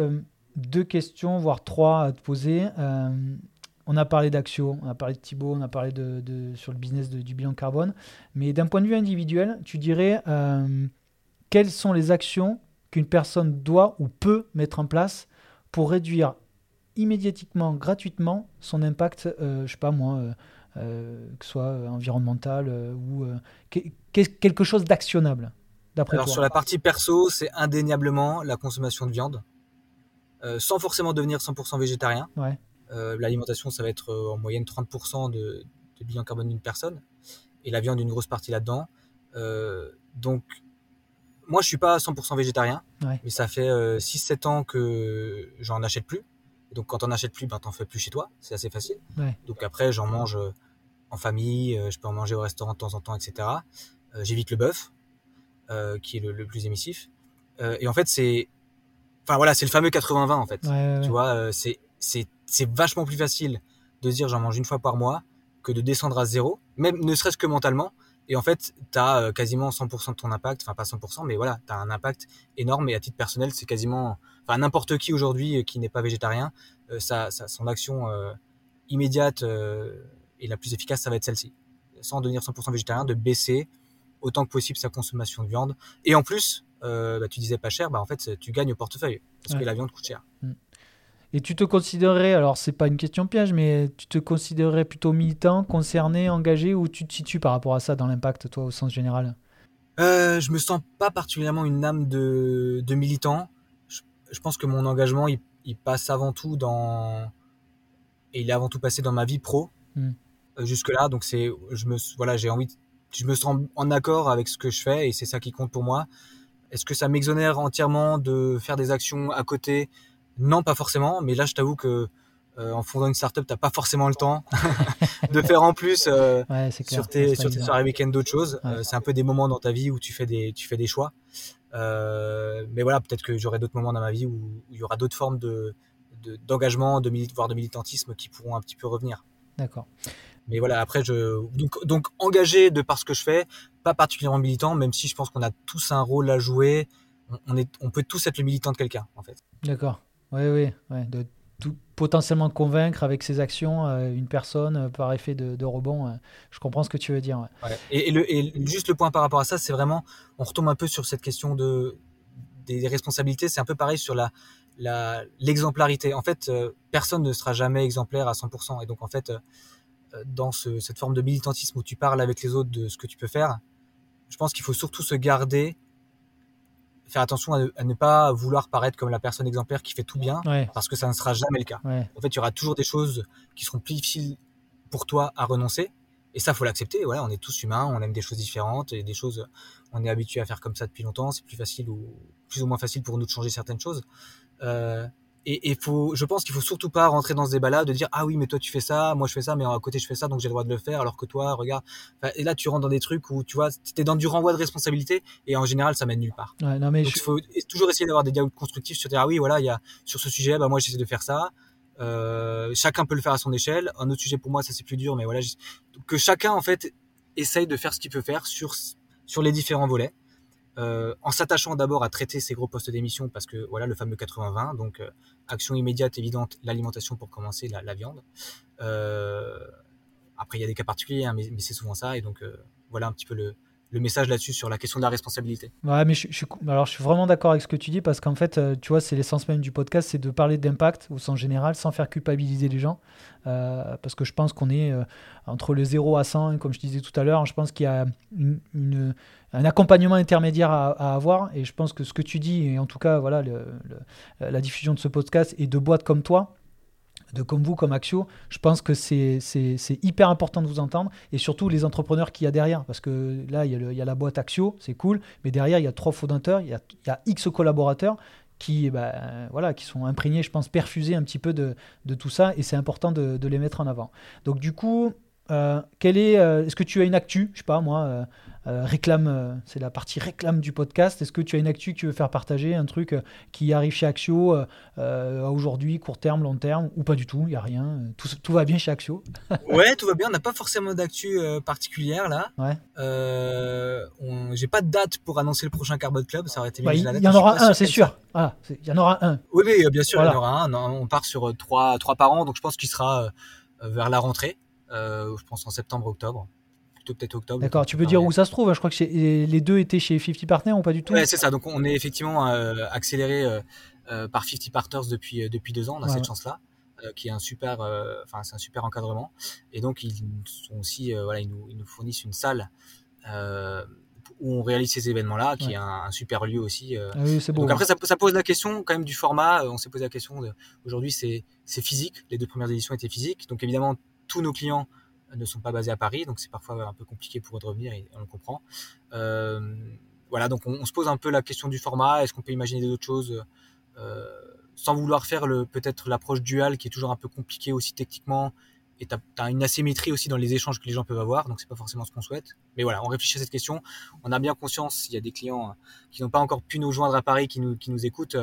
deux questions, voire trois à te poser. On a parlé d'Axio, on a parlé de Thibaut, on a parlé de, de- sur le business de- du bilan carbone. Mais d'un point de vue individuel, tu dirais euh, quelles sont les actions qu'une personne doit ou peut mettre en place pour réduire immédiatement, gratuitement, son impact, euh, je sais pas moi, euh, euh, que ce soit environnemental ou que- que- quelque chose d'actionnable, d'après Alors toi sur la partie perso, c'est indéniablement la consommation de viande, sans forcément devenir 100% végétarien. Ouais. Euh, L'alimentation, ça va être euh, en moyenne 30% de, de bilan carbone d'une personne, et la viande une grosse partie là-dedans. Euh, donc moi, je suis pas 100% végétarien, Ouais. mais ça fait euh, 6-7 ans que j'en achète plus. Donc quand on achètes plus, ben t'en fais plus chez toi, c'est assez facile. Ouais. Donc après, j'en mange euh, en famille, je peux en manger au restaurant de temps en temps, etc. J'évite le bœuf, qui est le, le plus émissif. et en fait, c'est, enfin voilà, c'est le fameux 80-20 en fait. Tu vois, c'est c'est c'est vachement plus facile de dire j'en mange une fois par mois que de descendre à zéro, même ne serait-ce que mentalement. Et en fait, tu as euh, quasiment 100% de ton impact, enfin pas 100%, mais voilà, tu as un impact énorme et à titre personnel, c'est quasiment, enfin n'importe qui aujourd'hui euh, qui n'est pas végétarien, euh, ça, ça, son action immédiate et la plus efficace, ça va être celle-ci. Sans devenir 100% végétarien, de baisser autant que possible sa consommation de viande. Et en plus, bah, tu disais pas cher, bah en fait, tu gagnes au portefeuille parce que la viande coûte cher. Mm. Et tu te considérerais, alors c'est pas une question piège, mais tu te considérerais plutôt militant, concerné, engagé, ou tu te situes par rapport à ça dans l'impact, toi, au sens général? Euh, Je me sens pas particulièrement une âme de, de militant. Je, pense que mon engagement, il, passe avant tout dans. Et il est avant tout passé dans ma vie pro, hmm. euh, jusque-là. Donc, c'est, je me, voilà, j'ai envie, je me sens en accord avec ce que je fais et c'est ça qui compte pour moi. Est-ce que ça m'exonère entièrement de faire des actions à côté non, pas forcément, mais là, je t'avoue que euh, en fondant une startup, t'as pas forcément le temps [LAUGHS] de faire en plus euh, sur tes sur tes soirées week-end d'autres choses. Euh, c'est un peu des moments dans ta vie où tu fais des tu fais des choix. mais voilà, peut-être que j'aurai d'autres moments dans ma vie où, il y aura d'autres formes de d'engagement, de, voire de militantisme qui pourront un petit peu revenir. D'accord. Mais voilà, après, je donc, donc engagé de par ce que je fais, pas particulièrement militant, même si je pense qu'on a tous un rôle à jouer. On, est, on peut tous être le militant de quelqu'un, en fait. D'accord. Oui, oui, ouais, de potentiellement convaincre avec ses actions euh, une personne euh, par effet de, rebond. Euh, je comprends ce que tu veux dire. Et, juste le point par rapport à ça, c'est vraiment, on retombe un peu sur cette question de, des, responsabilités. C'est un peu pareil sur la, la, l'exemplarité. En fait, personne ne sera jamais exemplaire à 100%. Et donc, en fait, dans ce, cette forme de militantisme où tu parles avec les autres de ce que tu peux faire, je pense qu'il faut surtout se garder faire attention à ne, pas vouloir paraître comme la personne exemplaire qui fait tout bien, parce que ça ne sera jamais le cas. En fait, il y aura toujours des choses qui seront plus difficiles pour toi à renoncer. Et ça, faut l'accepter. Voilà, on est tous humains, on aime des choses différentes et des choses, on est habitué à faire comme ça depuis longtemps. C'est plus facile ou plus ou moins facile pour nous de changer certaines choses. Euh, et, et faut, je pense qu'il faut surtout pas rentrer dans ce débat-là de dire ah oui mais toi tu fais ça, moi je fais ça, mais à côté je fais ça donc j'ai le droit de le faire alors que toi regarde. et là tu rentres dans des trucs où tu vois es dans du renvoi de responsabilité et en général ça mène nulle part. Ouais, non, mais donc il faut toujours essayer d'avoir des dialogues constructifs sur dire ah oui voilà il y a sur ce sujet bah moi j'essaie de faire ça. Euh, chacun peut le faire à son échelle. Un autre sujet pour moi ça c'est plus dur mais voilà que chacun en fait essaye de faire ce qu'il peut faire sur sur les différents volets. Euh, en s'attachant d'abord à traiter ces gros postes d'émission parce que voilà le fameux 80-20 donc euh, action immédiate évidente l'alimentation pour commencer la, viande. Euh, après il y a des cas particuliers hein, mais, c'est souvent ça et donc voilà un petit peu le, le message là-dessus sur la question de la responsabilité. Ouais, mais je, alors je suis vraiment d'accord avec ce que tu dis parce qu'en fait, tu vois, c'est l'essence même du podcast, c'est de parler d'impact au sens général sans faire culpabiliser les gens. parce que je pense qu'on est entre le 0 à 100, comme je disais tout à l'heure, je pense qu'il y a un accompagnement intermédiaire à, avoir. Et je pense que ce que tu dis, et en tout cas, voilà, la diffusion de ce podcast et de boîtes comme toi, de comme vous, comme Axio, je pense que c'est hyper important de vous entendre et surtout les entrepreneurs qu'il y a derrière. Parce que là, il y a, il y a la boîte Axio, c'est cool, mais derrière, il y a trois fondateurs, il y a, X collaborateurs qui, bah, voilà, qui sont imprégnés, je pense, perfusés un petit peu de, tout ça et c'est important de, les mettre en avant. Donc, du coup, euh, est, euh, est-ce que tu as une actu, je sais pas moi, euh, euh, réclame, c'est la partie réclame du podcast. Est-ce que tu as une actu que tu veux faire partager, un truc euh, qui arrive chez Axio aujourd'hui, court terme, long terme, ou pas du tout, il n'y a rien, tout, tout, va bien chez Axio [LAUGHS] Ouais, tout va bien, on n'a pas forcément d'actu particulière là. Ouais. J'ai pas de date pour annoncer le prochain Carbon Club, ça aurait été bah, Il y, en aura un, c'est sûr. Il y en aura un. Oui, oui bien sûr, il y en aura un. On part sur trois, trois par an, donc je pense qu'il sera vers la rentrée, je pense en septembre-octobre peut-être octobre. D'accord, tu peux dire où ça se trouve hein, Je crois que les deux étaient chez 50 Partners ou pas du tout? Ouais, c'est ça. Donc on est effectivement euh, accéléré euh, euh, par 50 Partners depuis, depuis deux ans. On a cette chance-là, qui est un super, enfin c'est un super encadrement. Et donc ils sont aussi, voilà, ils nous, ils nous, fournissent une salle où on réalise ces événements-là, qui est un, super lieu aussi. Ah oui, c'est Donc après, ça, ça, pose la question quand même du format. On s'est posé la question aujourd'hui, c'est physique. Les deux premières éditions étaient physiques. Donc évidemment, tous nos clients ne sont pas basés à Paris, donc c'est parfois un peu compliqué pour eux de revenir et on le comprend. Euh, voilà, donc on, se pose un peu la question du format. Est-ce qu'on peut imaginer d'autres choses euh, sans vouloir faire le peut-être l'approche duale qui est toujours un peu compliquée aussi techniquement et tu as, une asymétrie aussi dans les échanges que les gens peuvent avoir, donc c'est pas forcément ce qu'on souhaite. Mais voilà, on réfléchit à cette question. On a bien conscience, il y a des clients qui n'ont pas encore pu nous joindre à Paris, qui nous, qui nous écoutent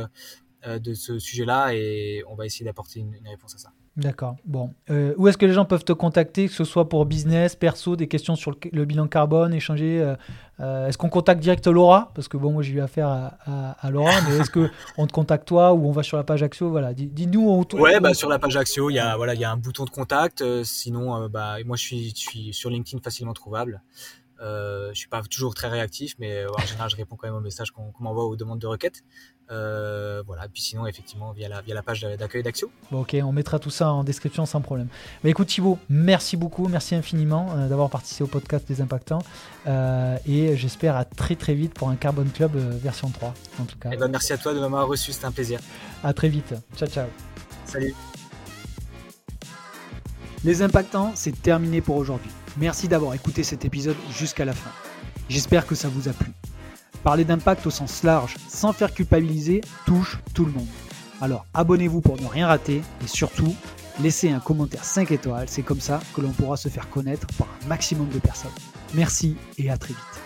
de ce sujet-là, et on va essayer d'apporter une réponse à ça. D'accord. Bon. Euh, où est-ce que les gens peuvent te contacter, que ce soit pour business, perso, des questions sur le, bilan carbone, échanger euh, euh, Est-ce qu'on contacte direct Laura? Parce que bon, moi j'ai eu affaire à, Laura, mais est-ce qu'on [LAUGHS] te contacte toi ou on va sur la page Axio? Voilà, dis-nous. ouais, bah, sur la page Axio, il y a voilà, il y a un bouton de contact. sinon, bah, moi je suis, je suis sur LinkedIn facilement trouvable. Euh, je suis pas toujours très réactif, mais en général, je réponds quand même aux messages qu'on m'envoie aux demandes de requêtes. Euh, voilà. Puis sinon, effectivement, via la, via la page d'accueil d'Axio. Bon, ok, on mettra tout ça en description sans problème. Mais écoute, Thibaut, merci beaucoup, merci infiniment euh, d'avoir participé au podcast des Impactants. Euh, et j'espère à très très vite pour un Carbon Club version 3, en tout cas. Et eh ben, merci à toi de m'avoir reçu, c'était un plaisir. À très vite. Ciao, ciao. Salut. Les Impactants, c'est terminé pour aujourd'hui. Merci d'avoir écouté cet épisode jusqu'à la fin. J'espère que ça vous a plu. Parler d'impact au sens large, sans faire culpabiliser, touche tout le monde. Alors abonnez-vous pour ne rien rater et surtout, laissez un commentaire 5 étoiles, c'est comme ça que l'on pourra se faire connaître par un maximum de personnes. Merci et à très vite.